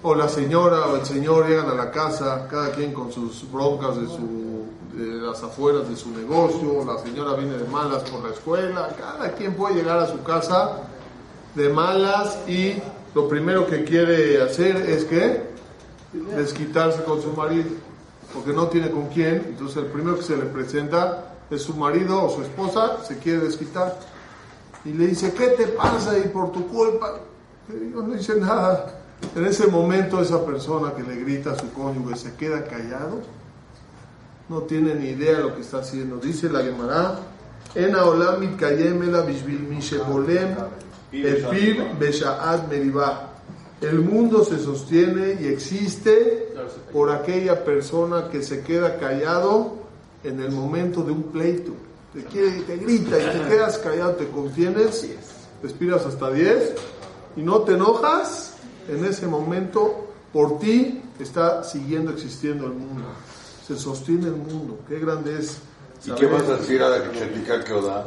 O la señora o el señor llegan a la casa, cada quien con sus broncas de, su, de las afueras de su negocio, la señora viene de malas por la escuela, cada quien puede llegar a su casa de malas y lo primero que quiere hacer es que desquitarse con su marido, porque no tiene con quién, entonces el primero que se le presenta es su marido o su esposa, se quiere desquitar y le dice, ¿qué te pasa? Y por tu culpa, yo no hice nada. En ese momento esa persona que le grita a su cónyuge se queda callado, no tiene ni idea de lo que está haciendo. Dice la Gemara, en Aolam ela bishvil el meribah. Mundo se sostiene y existe por aquella persona que se queda callado en el momento de un pleito. Te, quiere, te grita y te quedas callado, te contienes, respiras hasta 10 y no te enojas. En ese momento, por ti está siguiendo existiendo el mundo. Se sostiene el mundo. Qué grande es. ¿Y qué vas a decir a la Chetica que Oda?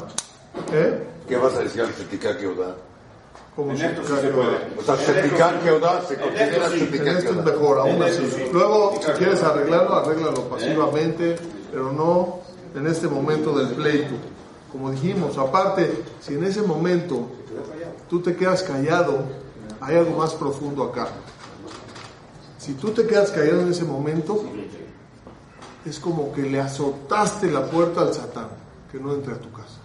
¿Eh? ¿Qué vas a decir a la Chetica que Oda? Como En se- esto sí se puede. O sea, Chetica que Oda se considera sí. En esto es mejor, aún así. Luego, si quieres arreglarlo, arréglalo pasivamente, pero no en este momento del pleito. Como dijimos, aparte, si en ese momento tú te quedas callado, hay algo más profundo acá. Si tú te quedas callado en ese momento, es como que le azotaste la puerta al Satán, que no entre a tu casa.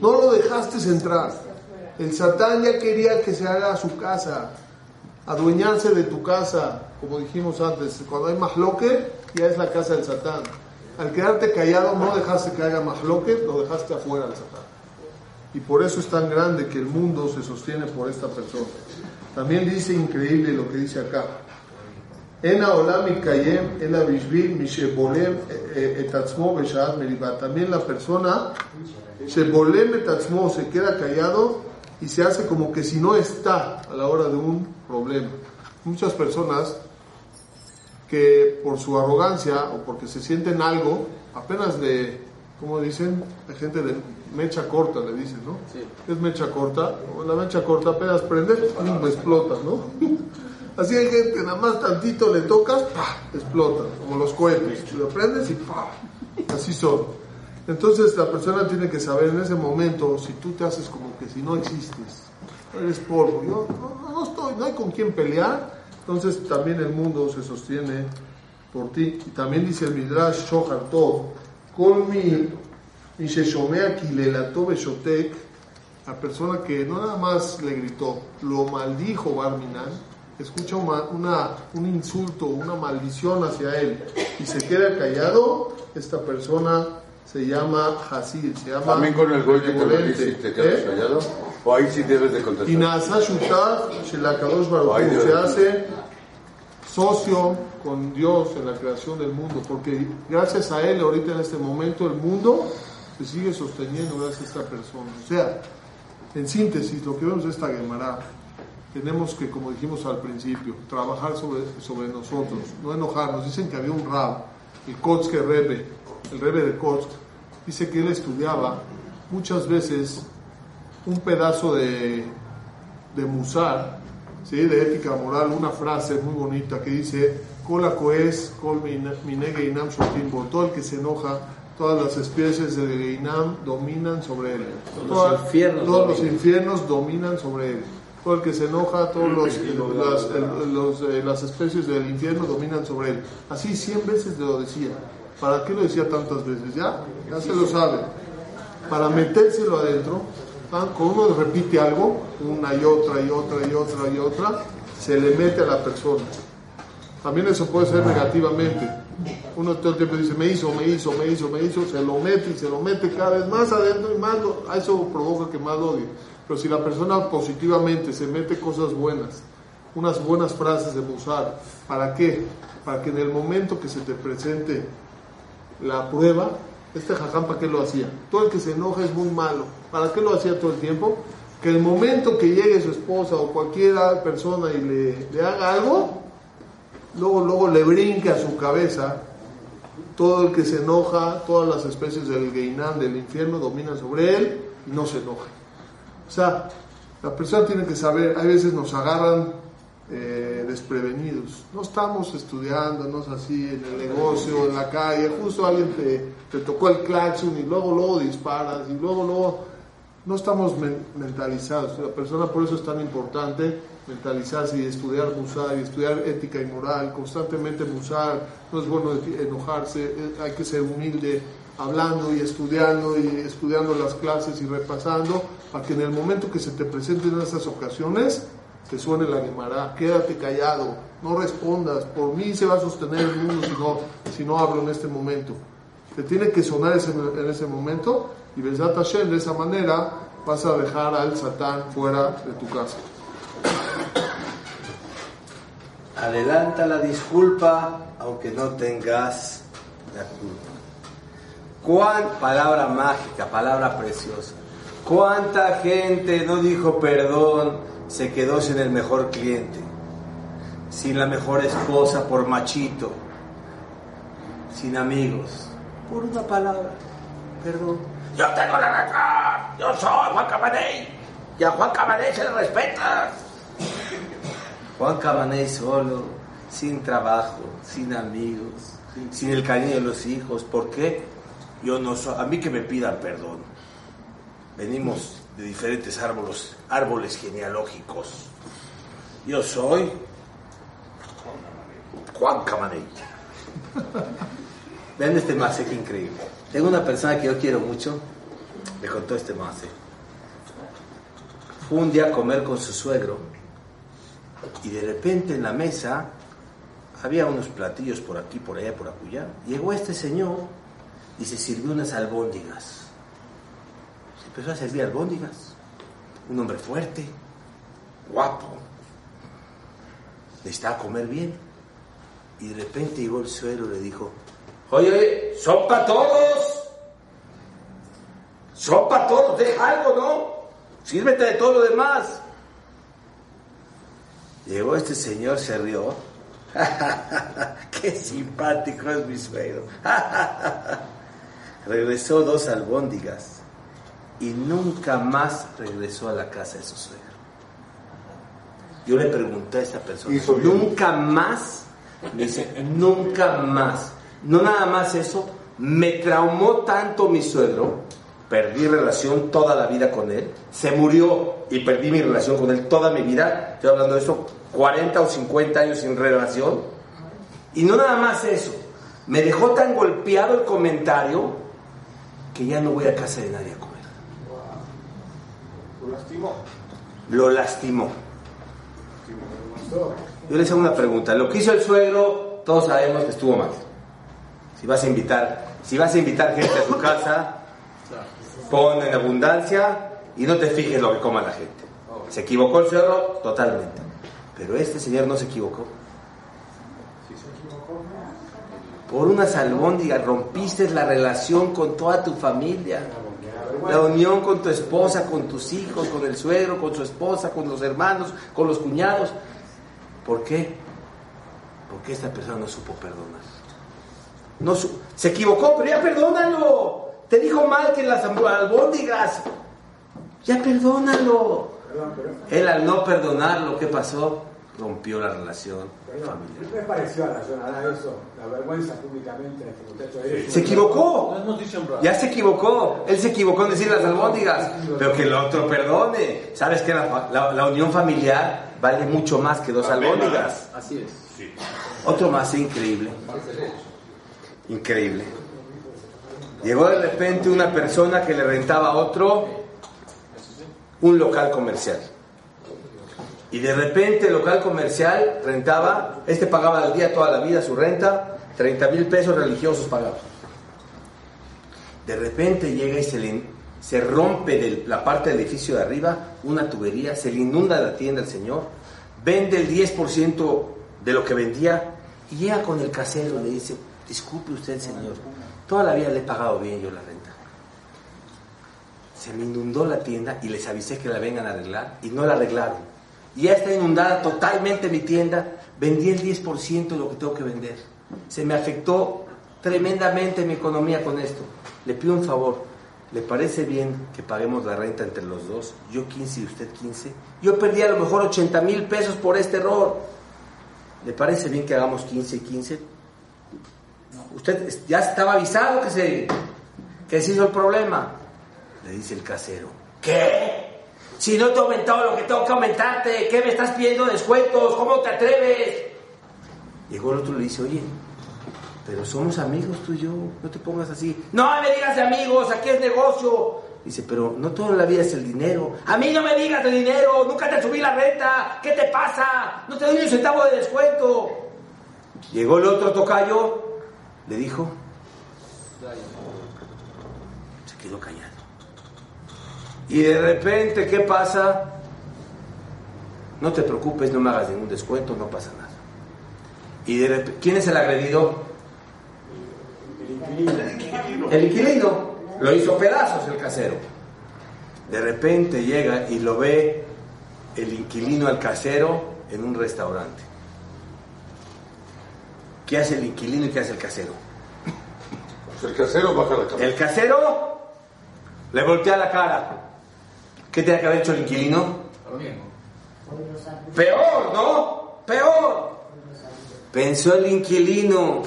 No lo dejaste entrar. El Satán ya quería que se haga a su casa, adueñarse de tu casa, como dijimos antes. Cuando hay mahloque, ya es la casa del Satán. Al quedarte callado, no dejaste que haga mahloque, lo dejaste afuera al Satán. Y por eso es tan grande que el mundo se sostiene por esta persona. También dice increíble lo que dice acá. Eh, eh, También la persona se queda callado y se hace como que si no está a la hora de un problema. Muchas personas que por su arrogancia o porque se sienten algo, apenas le, ¿cómo dicen? La gente de mecha corta le dicen, ¿no? Es mecha corta, la mecha corta apenas prende, ¡pum! explota, ¿no? (laughs) Así hay gente, nada más tantito le tocas, ¡pah! explota, como los cohetes, lo prendes y ¡pah! así son. Entonces la persona tiene que saber en ese momento si tú te haces como que si no existes, eres polvo, yo no, no estoy, no hay con quién pelear, entonces también el mundo se sostiene por ti. Y también dice el Midrash Shohar Tov, Kol mi sheshomea kilelato beshotek, la persona que no nada más le gritó, lo maldijo Barminan, escucha una, una- un insulto, una maldición hacia él y se queda callado, esta persona se llama Hasid, se llama También con el gol que te lo dice y te quedas ¿Eh? callado. O ahí sí debes de Y contestar. Nasa Shutaf Shel HaKadosh Baruch se hace socio con Dios en la creación del mundo, porque gracias a él ahorita en este momento el mundo se sigue sosteniendo gracias a esta persona. O sea, en síntesis, lo que vemos de esta Gemara, tenemos que, como dijimos al principio, trabajar sobre, sobre nosotros, no enojarnos. Dicen que había un rab, el Kotzke Rebbe, el Rebbe de Kotsk, dice que él estudiaba muchas veces un pedazo de, de Musar, ¿sí? de ética moral, una frase muy bonita que dice, Kola koes, kol min- minege inam shotim bo". todo el que se enoja, todas las especies de Geinam dominan sobre él. Los Todas- infiernos todos los infiernos dominan sobre él. Todo el que se enoja, todos los, las, eh, las especies del infierno dominan sobre él. Así cien veces lo decía. ¿Para qué lo decía tantas veces? Ya, ya se lo sabe para metérselo adentro, ¿ah? cuando uno repite algo, una y otra y otra y otra y otra, se le mete a la persona. También eso puede ser negativamente. Uno todo el tiempo dice, me hizo, me hizo, me hizo, me hizo, se lo mete y se lo mete cada vez más adentro y más, lo- eso provoca que más odie. Pero si la persona positivamente se mete cosas buenas, unas buenas frases de Musar, ¿para qué? Para que en el momento que se te presente la prueba, este jajam, ¿para qué lo hacía? Todo el que se enoja es muy malo. ¿Para qué lo hacía todo el tiempo? Que el momento que llegue su esposa o cualquier persona y le, le haga algo, luego, luego le brinque a su cabeza. Todo el que se enoja, todas las especies del Geinam, del infierno, dominan sobre él no se enoja. O sea, la persona tiene que saber, hay veces nos agarran eh, desprevenidos. No estamos estudiando, no es así, en el negocio, en la calle, justo alguien te, te tocó el claxon y luego, luego disparas y luego, luego, no estamos men- mentalizados. La persona por eso es tan importante mentalizarse y estudiar musar y estudiar ética y moral, constantemente musar, no es bueno enojarse, eh, hay que ser humilde, hablando y estudiando y estudiando las clases y repasando, para que en el momento que se te presenten esas ocasiones, te suene la Gemara, quédate callado, no respondas, por mí se va a sostener el mundo si no, si no hablo en este momento. Te tiene que sonar ese- en ese momento y Besat Hashem, de esa manera vas a dejar al Satán fuera de tu casa. Adelanta la disculpa aunque no tengas la culpa. ¿Cuán palabra mágica, palabra preciosa? ¿Cuánta gente no dijo perdón, se quedó sin el mejor cliente, sin la mejor esposa por machito, sin amigos, por una palabra, perdón? Yo tengo la razón, yo soy Juan Cabaney, y a Juan Cabaney se le respeta. Juan Cabaney solo, sin trabajo, sin amigos, sin el cariño de los hijos. ¿Por qué? Yo no soy, a mí que me pidan perdón. Venimos de diferentes árboles, árboles genealógicos. Yo soy Juan Cabaney. (laughs) Vean este mase que increíble. Tengo una persona que yo quiero mucho, me contó este mase. Fue un día a comer con su suegro y de repente en la mesa había unos platillos por aquí, por allá, por acullá. Llegó este señor y se sirvió unas albóndigas. Se empezó a servir albóndigas. Un hombre fuerte, guapo. Necesitaba comer bien. Y de repente llegó el suegro y le dijo, oye, oye, son todos. Son para todos, deja algo, ¿no? Sírvete de todo lo demás. Llegó este señor, se rió. (laughs) Qué simpático es mi suegro. (laughs) regresó dos albóndigas y nunca más regresó a la casa de su suegro. Yo le pregunté a esta persona, nunca más, me dice, nunca más. No nada más eso, me traumó tanto mi suegro, perdí relación toda la vida con él, se murió y perdí mi relación con él toda mi vida, estoy hablando de eso, 40 o 50 años sin relación, y no nada más eso, me dejó tan golpeado el comentario que ya no voy a casa de nadie a comer. Lo lastimó. Lo lastimó. Yo les hago una pregunta. Lo que hizo el suegro, todos sabemos que estuvo mal. Si vas a invitar, si vas a invitar gente a tu casa, pon en abundancia y no te fijes lo que coma la gente. ¿Se equivocó el suegro? Totalmente. Pero este señor no se equivocó. Por unas albóndigas rompiste la relación con toda tu familia. La unión con tu esposa, con tus hijos, con el suegro, con su esposa, con los hermanos, con los cuñados. ¿Por qué? Porque esta persona no supo perdonar. No su- se equivocó, pero ya perdónalo. Te dijo mal que las albóndigas. Ya perdónalo. Él al no perdonarlo, ¿qué pasó? Rompió la relación familiar. ¿Qué me pareció a la zona eso? La vergüenza públicamente de este muchacho. Se equivocó. Ya se equivocó. Él se equivocó en decir las albóndigas. Pero que el otro perdone. ¿Sabes que la, fa- la- la unión familiar vale mucho más que dos albóndigas? Así es. Otro más increíble. Increíble. Llegó de repente una persona que le rentaba a otro un local comercial. Y de repente el local comercial rentaba, este pagaba al día toda la vida su renta, 30 mil pesos religiosos pagados. De repente llega y se, se rompe de la parte del edificio de arriba una tubería, se le inunda la tienda al señor, vende el 10% de lo que vendía y llega con el casero y le dice, disculpe usted señor, toda la vida le he pagado bien yo la renta. Se me inundó la tienda y les avisé que la vengan a arreglar y no la arreglaron. Ya está inundada totalmente mi tienda, vendí el 10% de lo que tengo que vender. Se me afectó tremendamente mi economía con esto. Le pido un favor, ¿le parece bien que paguemos la renta entre los dos? Yo 15 y usted 15. Yo perdí a lo mejor 80 mil pesos por este error. ¿Le parece bien que hagamos 15 y 15? Usted ya estaba avisado que se, que hizo el problema. Le dice el casero. ¿Qué? Si no te he aumentado lo que tengo que aumentarte, ¿qué me estás pidiendo descuentos? ¿Cómo te atreves? Llegó el otro y le dice, oye, pero somos amigos tú y yo, no te pongas así. No me digas de amigos, aquí es negocio. Dice, pero no toda la vida es el dinero. A mí no me digas de dinero, nunca te subí la renta. ¿Qué te pasa? No te doy un centavo de descuento. Llegó el otro tocayo, le dijo, se quedó callado. Y de repente, ¿qué pasa? No te preocupes, no me hagas ningún descuento, no pasa nada. Y de repente, ¿quién es el agredido? El inquilino. Lo hizo pedazos el casero. De repente llega y lo ve el inquilino al casero en un restaurante. ¿Qué hace el inquilino y qué hace el casero? Pues el casero baja la cabeza. El casero le voltea la cara. ¿Qué tenía que haber hecho el inquilino? Peor, ¿no? Peor. Pensó el inquilino.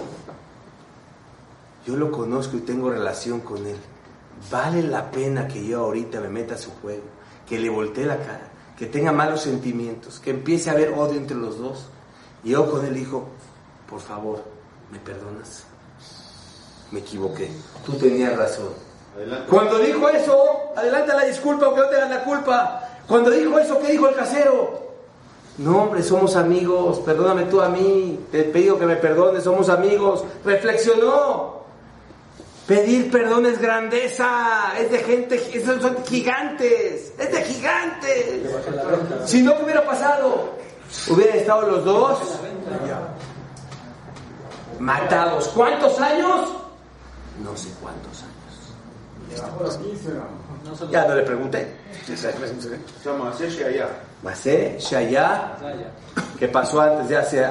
Yo lo conozco y tengo relación con él. Vale la pena que yo ahorita me meta a su juego, que le voltee la cara, que tenga malos sentimientos, que empiece a haber odio entre los dos. Y yo con él dijo, por favor, ¿me perdonas? Me equivoqué. Tú tenías razón. Cuando dijo eso, adelanta la disculpa aunque no tengas la culpa. Cuando dijo eso, ¿qué dijo el casero? No, hombre, somos amigos, perdóname tú a mí, te he pedido que me perdones, somos amigos. Reflexionó. Pedir perdón es grandeza, es de gente, esos son gigantes, es de gigantes. Si no, ¿qué hubiera pasado? Hubieran estado los dos matados. ¿Cuántos años? No sé cuántos años. Ya no le pregunté. Masé Shaya. Masé Shaya, que pasó antes de hace,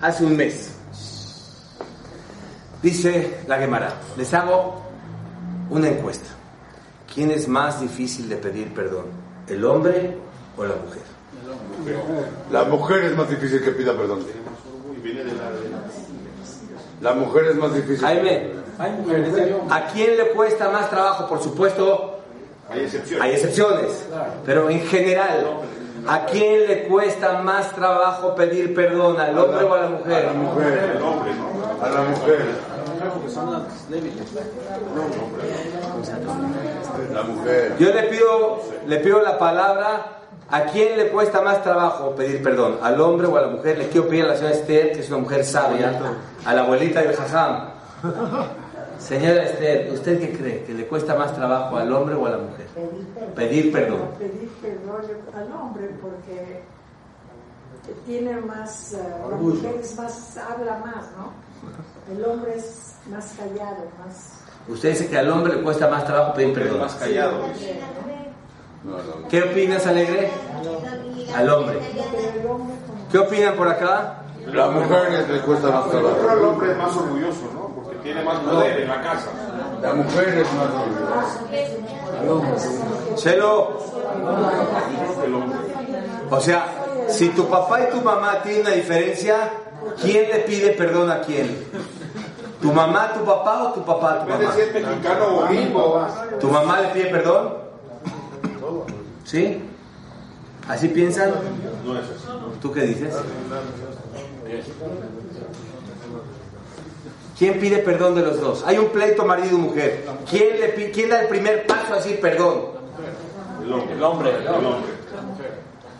hace un mes. Dice la Gemara, les hago una encuesta. ¿Quién es más difícil de pedir perdón? ¿El hombre o la mujer? La mujer es más difícil que pida perdón. La mujer es más difícil. Jaime, ¿a quién le cuesta más trabajo? Por supuesto, Hay excepciones. hay excepciones, pero en general, ¿a quién le cuesta más trabajo pedir perdón? ¿Al hombre o a la mujer? A la mujer. El hombre, ¿no? A la mujer. La mujer. Yo le pido, le pido la palabra. ¿A quién le cuesta más trabajo pedir perdón? ¿Al hombre o a la mujer? Le quiero pedir a la señora Esther, que es una mujer sabia, a la abuelita del jajam. Señora Esther, ¿usted qué cree? ¿Que le cuesta más trabajo al hombre o a la mujer? Pedir perdón. Pedir perdón al hombre porque tiene más, eh, la mujer es más, habla más, ¿no? El hombre es más callado, más... Usted dice que al hombre le cuesta más trabajo pedir perdón. más callado. No, no. ¿Qué opinas, Alegre? Al hombre. ¿Qué opinan por acá? La mujer le cuesta más Pero trabajo. el hombre es más orgulloso, ¿no? Tiene más poder en la casa. La mujer es más orgullosa. Chelo. O sea, si tu papá y tu mamá tienen una diferencia, ¿quién le pide perdón a quién? ¿Tu mamá, tu papá o tu papá, tu mamá? ser mexicano o gringo. ¿Tu mamá le pide perdón? ¿Sí? ¿Así piensan? No es así. ¿Tú qué dices? ¿Quién pide perdón de los dos? Hay un pleito marido y mujer. ¿Quién, le, pi- ¿Quién da el primer paso a decir perdón? El hombre. El hombre. El hombre.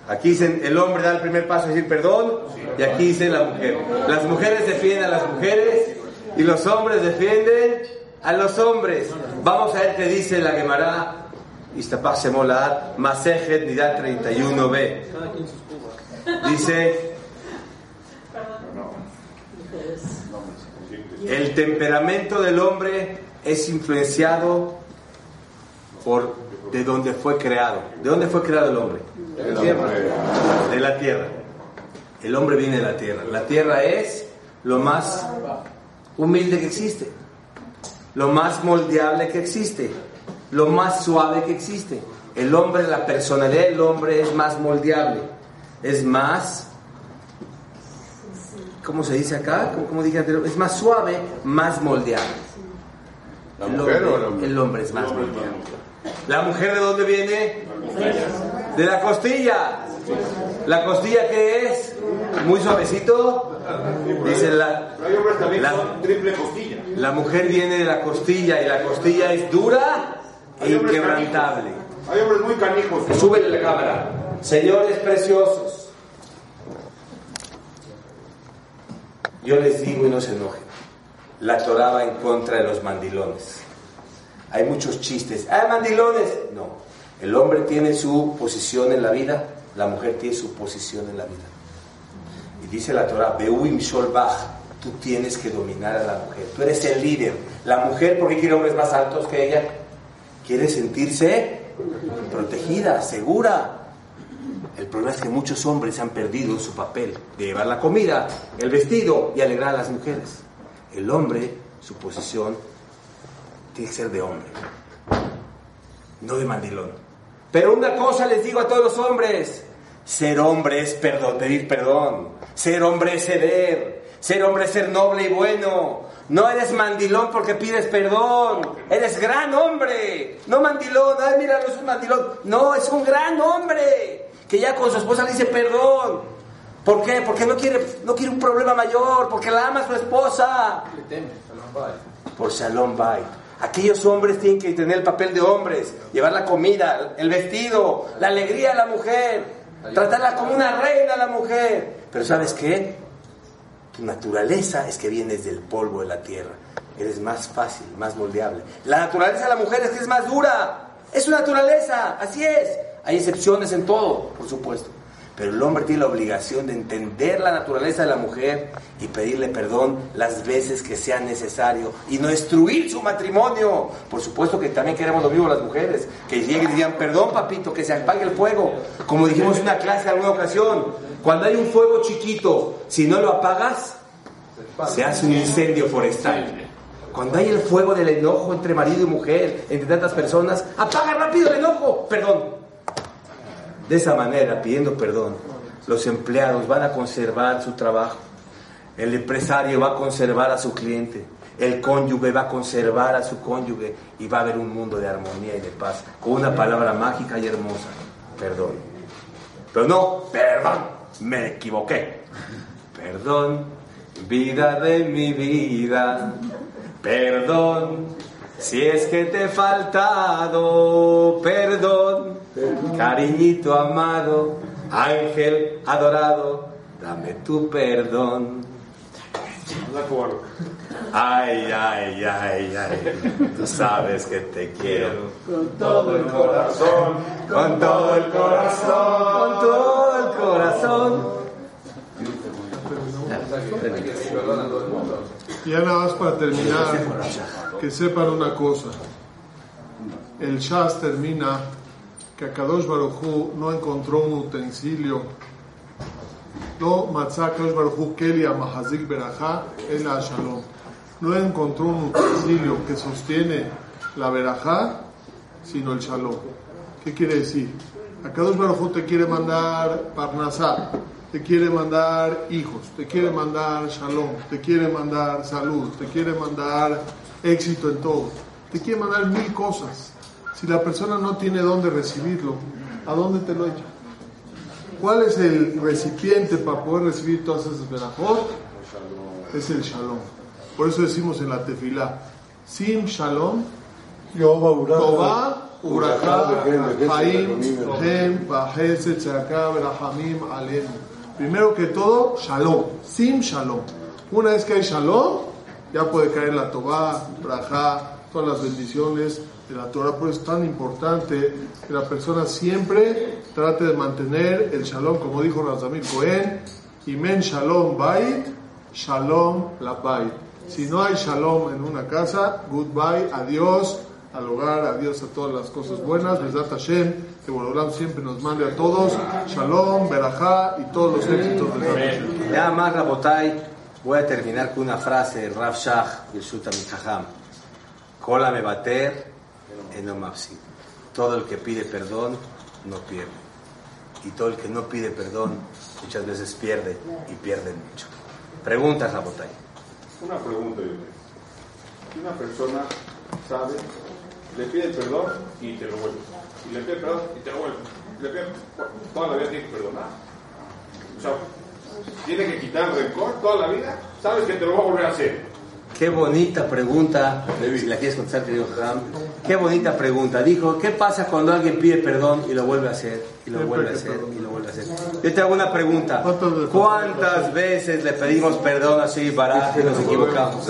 Aquí dicen el hombre da el primer paso a decir perdón y aquí dice la mujer. Las mujeres defienden a las mujeres y los hombres defienden a los hombres. Vamos a ver qué dice la Gemara. Istapach Semolar, Masejet Nidal 31b. Dice el temperamento del hombre es influenciado por de donde fue creado. ¿De dónde fue creado el hombre? De la mujer. De la tierra. El hombre viene de la tierra. La tierra es lo más humilde que existe, lo más moldeable que existe, lo más suave que existe. El hombre, la personalidad del hombre es más moldeable, es más, ¿cómo se dice acá? ¿Cómo, cómo dije anterior? Es más suave, más moldeable. ¿La El mujer hombre, o el hombre? el hombre es más moldeable. ¿La mujer de dónde viene? De la costilla. ¿La costilla qué es? Muy suavecito. Dice la, La- la mujer viene de la costilla y la costilla es dura e inquebrantable. Hay hombres muy canijos. Súbele la cámara. Señores preciosos, yo les digo y no se enojen. La Torah va en contra de los mandilones. Hay muchos chistes. ¡Ah, mandilones! No. El hombre tiene su posición en la vida, la mujer tiene su posición en la vida. Y dice la Torah, Beuim Sholbach, tú tienes que dominar a la mujer. Tú eres el líder. La mujer, ¿por qué quiere hombres más altos que ella? Quiere sentirse protegida, segura. El problema es que muchos hombres han perdido su papel de llevar la comida, el vestido y alegrar a las mujeres. El hombre, su posición, tiene que ser de hombre, no de mandilón. Pero una cosa les digo a todos los hombres, ser hombre es pedir perdón, ser hombre es ceder, ser hombre es ser noble y bueno. No eres mandilón porque pides perdón, eres gran hombre, no mandilón, ay mira, no es un mandilón, no, es un gran hombre que ya con su esposa le dice perdón. ¿Por qué? Porque no quiere, no quiere un problema mayor, porque la ama a su esposa. Por Shalom Bay. Aquellos hombres tienen que tener el papel de hombres, llevar la comida, el vestido, la alegría a la mujer, tratarla como una reina a la mujer. Pero ¿sabes qué? Tu naturaleza es que vienes del polvo de la tierra. Eres más fácil, más moldeable. La naturaleza de la mujer es que es más dura. Es su naturaleza, así es. Hay excepciones en todo, por supuesto. Pero el hombre tiene la obligación de entender la naturaleza de la mujer y pedirle perdón las veces que sea necesario y no destruir su matrimonio. Por supuesto que también queremos lo mismo las mujeres, que lleguen y digan, perdón papito, que se apague el fuego. Como dijimos en una clase en alguna ocasión, cuando hay un fuego chiquito, si no lo apagas, se hace un incendio forestal. Cuando hay el fuego del enojo entre marido y mujer, entre tantas personas, apaga rápido el enojo, perdón. De esa manera, pidiendo perdón, los empleados van a conservar su trabajo, el empresario va a conservar a su cliente, el cónyuge va a conservar a su cónyuge y va a haber un mundo de armonía y de paz, con una palabra mágica y hermosa, perdón. Pero no, perdón, me equivoqué. Perdón, vida de mi vida, perdón, si es que te he faltado, perdón, cariñito amado, ángel adorado, dame tu perdón. Ay, ay, ay, ay, tú sabes que te quiero. Con todo el corazón. Con todo el corazón, con todo el corazón. Y ya nada más para terminar, que sepan una cosa. El Shas termina que Akadosh Baruchu no encontró un utensilio. No matzah Akadosh Baruchu Kelia Mahazik Berajá el Shalom. No encontró un utensilio que sostiene la Berajá, sino el Shalom. ¿Qué quiere decir? Akadosh Baruchu te quiere mandar Parnasá, te quiere mandar hijos, te quiere mandar Shalom, te quiere mandar salud, te quiere mandar éxito en todo, te quiere mandar mil cosas. Si la persona no tiene dónde recibirlo, ¿a dónde te lo echa? ¿Cuál es el recipiente para poder recibir todas esas verajot? Es el shalom. Por eso decimos en la tefilá, sin shalom, Toba, Urajá, Haim, Hem, Bajeset, Tzedakah, Berahamim, Alenu. Primero que todo, shalom, sin shalom. Una vez que hay shalom, ya puede caer la Toba, Urajá, todas las bendiciones de la Torah. Por eso es tan importante que la persona siempre trate de mantener el shalom, como dijo Razamir Cohen, Imen shalom bait, shalom la bait. Si no hay shalom en una casa, goodbye, adiós al hogar, adiós a todas las cosas buenas. Besat Hashem, que Borolam siempre nos mande a todos shalom, berajá y todos los éxitos de Hashem. Ya más, Rabotai, voy a terminar con una frase de Rav Shach, Yeshut Mikaham. Kola me bater, mafsid. Todo el que pide perdón, no pierde. Y todo el que no pide perdón, muchas veces pierde y pierde mucho. Preguntas, Rabotai. Una pregunta, yo una persona sabe, le pide perdón y te lo vuelve. Y le pide perdón y te lo vuelve. Le pide, toda la vida tiene que perdonar. O sea, tiene que quitar el rencor toda la vida. Sabes que te lo va a volver a hacer. Qué bonita pregunta. Si la quieres contestar, querido Ram. Qué bonita pregunta. Dijo, ¿qué pasa cuando alguien pide perdón y lo vuelve a hacer? Y lo vuelve a hacer y lo vuelve a hacer. Yo te hago una pregunta. ¿Cuántas veces le pedimos perdón a Shei Baraj y nos equivocamos?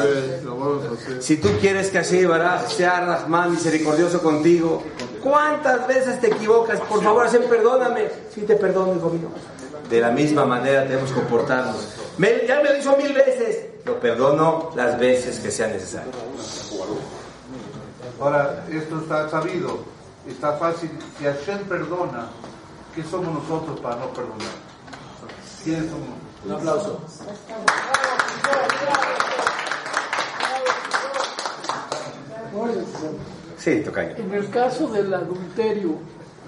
Si tú quieres que Shei Baraj sea Rahman misericordioso contigo, ¿cuántas veces te equivocas? Por favor, Hashem, perdóname. Sí, te perdono, hijo mío. De la misma manera tenemos que comportarnos. Me- ya me lo hizo mil veces. Lo perdono las veces que sea necesario. Ahora, esto está sabido, está fácil. Si Hashem perdona, ¿qué somos nosotros para no perdonar? ¿Quiénes somos? Un aplauso. Sí, tocayo. En el caso del adulterio,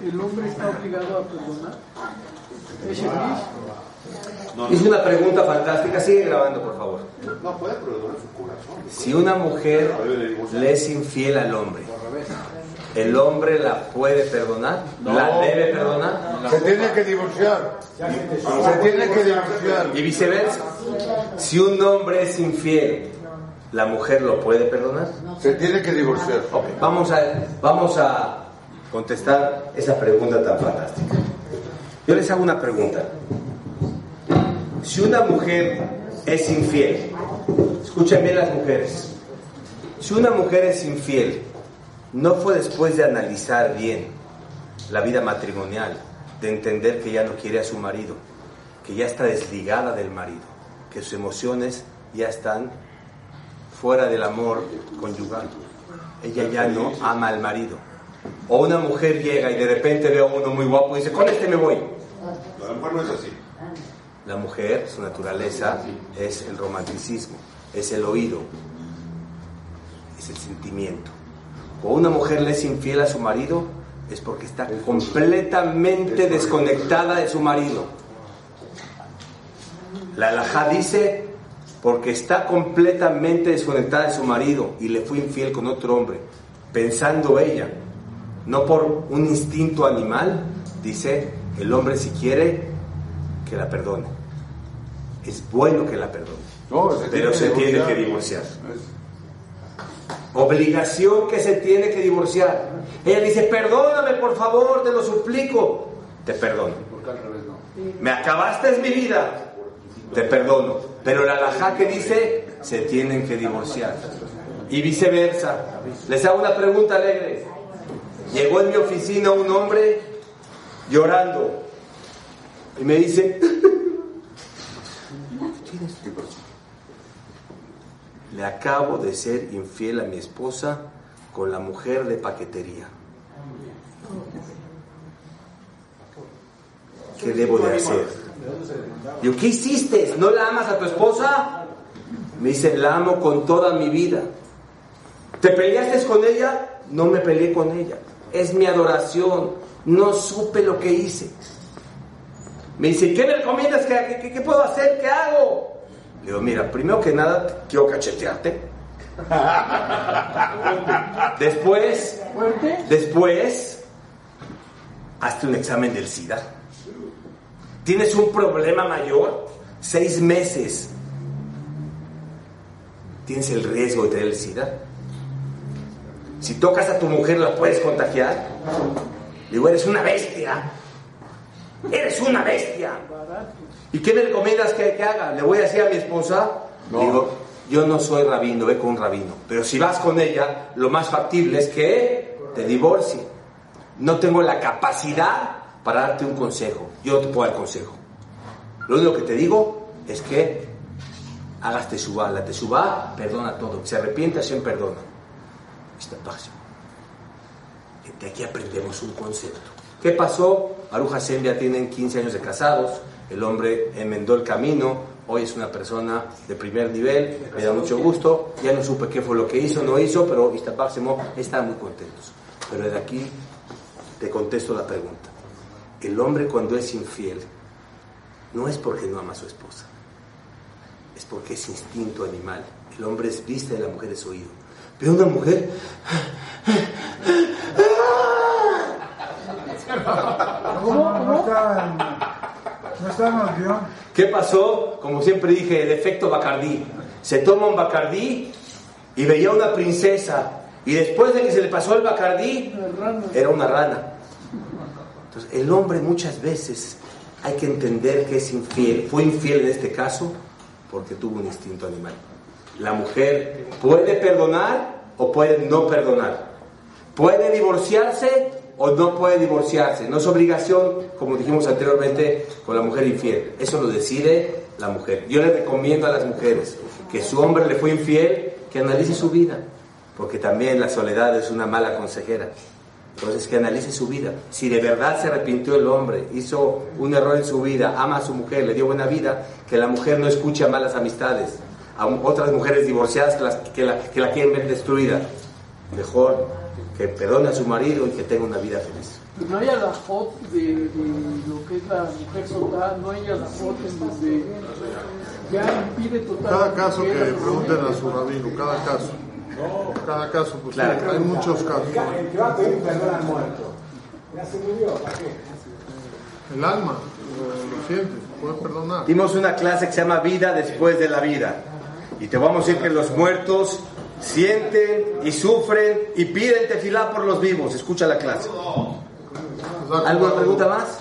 ¿el hombre está obligado a perdonar? ¿Es una pregunta fantástica. Sigue grabando, por favor. No puede perdonar su corazón. Si una mujer le es infiel al hombre, ¿el hombre la puede perdonar? ¿La debe perdonar? Se tiene que divorciar. Se tiene que divorciar. Y viceversa. Si un hombre es infiel, ¿la mujer lo puede perdonar? Se tiene que divorciar. Ok, vamos a, vamos a contestar esa pregunta tan fantástica. Yo les hago una pregunta. Si una mujer es infiel, escuchen bien las mujeres, si una mujer es infiel, no fue después de analizar bien la vida matrimonial de entender que ya no quiere a su marido, que ya está desligada del marido, que sus emociones ya están fuera del amor conyugal. Ella ya no ama al marido. O una mujer llega y de repente ve a uno muy guapo y dice, con este me voy. La mujer no es así. La mujer, su naturaleza es el romanticismo, es el oído, es el sentimiento. O una mujer le es infiel a su marido, es porque está completamente desconectada de su marido. La alajá dice, porque está completamente desconectada de su marido y le fue infiel con otro hombre, pensando ella, no por un instinto animal, dice, el hombre si quiere, que la perdone. Es bueno que la perdone, No, pero se tiene que divorciar. Obligación que se tiene que divorciar. Ella dice, perdóname por favor, te lo suplico. Te perdono. Me acabaste mi vida. Te perdono. Pero la alajá que dice, se tienen que divorciar. Y viceversa. Les hago una pregunta alegre. Llegó en mi oficina un hombre llorando. Y me dice, le acabo de ser infiel a mi esposa con la mujer de paquetería. ¿Qué debo de hacer? Digo, ¿qué hiciste? ¿No la amas a tu esposa? Me dice, la amo con toda mi vida. ¿Te peleaste con ella? No me peleé con ella. Es mi adoración. No supe lo que hice. Me dice, ¿qué me recomiendas? ¿Qué, qué, qué puedo hacer? ¿Qué hago? Le digo, mira, primero que nada, quiero cachetearte. (laughs) Después, después, hazte un examen del SIDA. Tienes un problema mayor, seis meses. Tienes el riesgo de tener el SIDA. Si tocas a tu mujer, la puedes contagiar. Digo, eres una bestia. Eres una bestia. ¿Y qué me recomiendas que, que haga? Le voy a decir a mi esposa, No. digo, yo no soy rabino, ve con un rabino. Pero si vas con ella, lo más factible es que te divorcie. No tengo la capacidad para darte un consejo. Yo no te puedo dar consejo. Lo único que te digo es que hagas tesubá. La tesubá perdona todo. Se arrepiente, Hashem perdona. Esta paz. De aquí aprendemos un concepto. ¿Qué pasó? Aruja Hashem ya tienen 15 años de casados. El hombre enmendó el camino. Hoy es una persona de primer nivel. Me da mucho gusto. Ya no supe qué fue lo que hizo, no hizo, pero Iztapáximo están muy contentos. Pero de aquí te contesto la pregunta. El hombre cuando es infiel no es porque no ama a su esposa, es porque es instinto animal. El hombre es vista y la mujer es oído. Pero una mujer ¿Cómo? No ¿Cómo? está en, no está en el guion. ¿Qué pasó? Como siempre dije, el efecto Bacardí. Se toma un Bacardí y veía una princesa. Y después de que se le pasó el Bacardí, era una rana. Entonces, el hombre muchas veces hay que entender que es infiel. Fue infiel en este caso porque tuvo un instinto animal. La mujer puede perdonar o puede no perdonar. Puede divorciarse o no puede divorciarse. No es obligación, como dijimos anteriormente, con la mujer infiel. Eso lo decide la mujer. Yo le recomiendo a las mujeres que su hombre le fue infiel, que analice su vida, porque también la soledad es una mala consejera. Entonces, que analice su vida. Si de verdad se arrepintió el hombre, hizo un error en su vida, ama a su mujer, le dio buena vida, que la mujer no escuche malas amistades, a otras mujeres divorciadas que, las- que la, que la quieren ver destruida. Mejor que perdone a su marido y que tenga una vida feliz. No hay alajot de, de lo que es la mujer soldada, no hay alajot en donde ya impide totalmente. Cada caso que pregunten a su rabino, cada caso. Cada caso, pues sí, Claro. hay muchos casos. El que va a pedir perdón al muerto. Ya se murió, ¿para qué? El alma, lo, lo siente, puede perdonar. Dimos una clase que se llama Vida después de la vida. Y te vamos a decir que los muertos sienten y sufren y piden tefilá por los vivos. Escucha la clase. ¿Alguna pregunta más?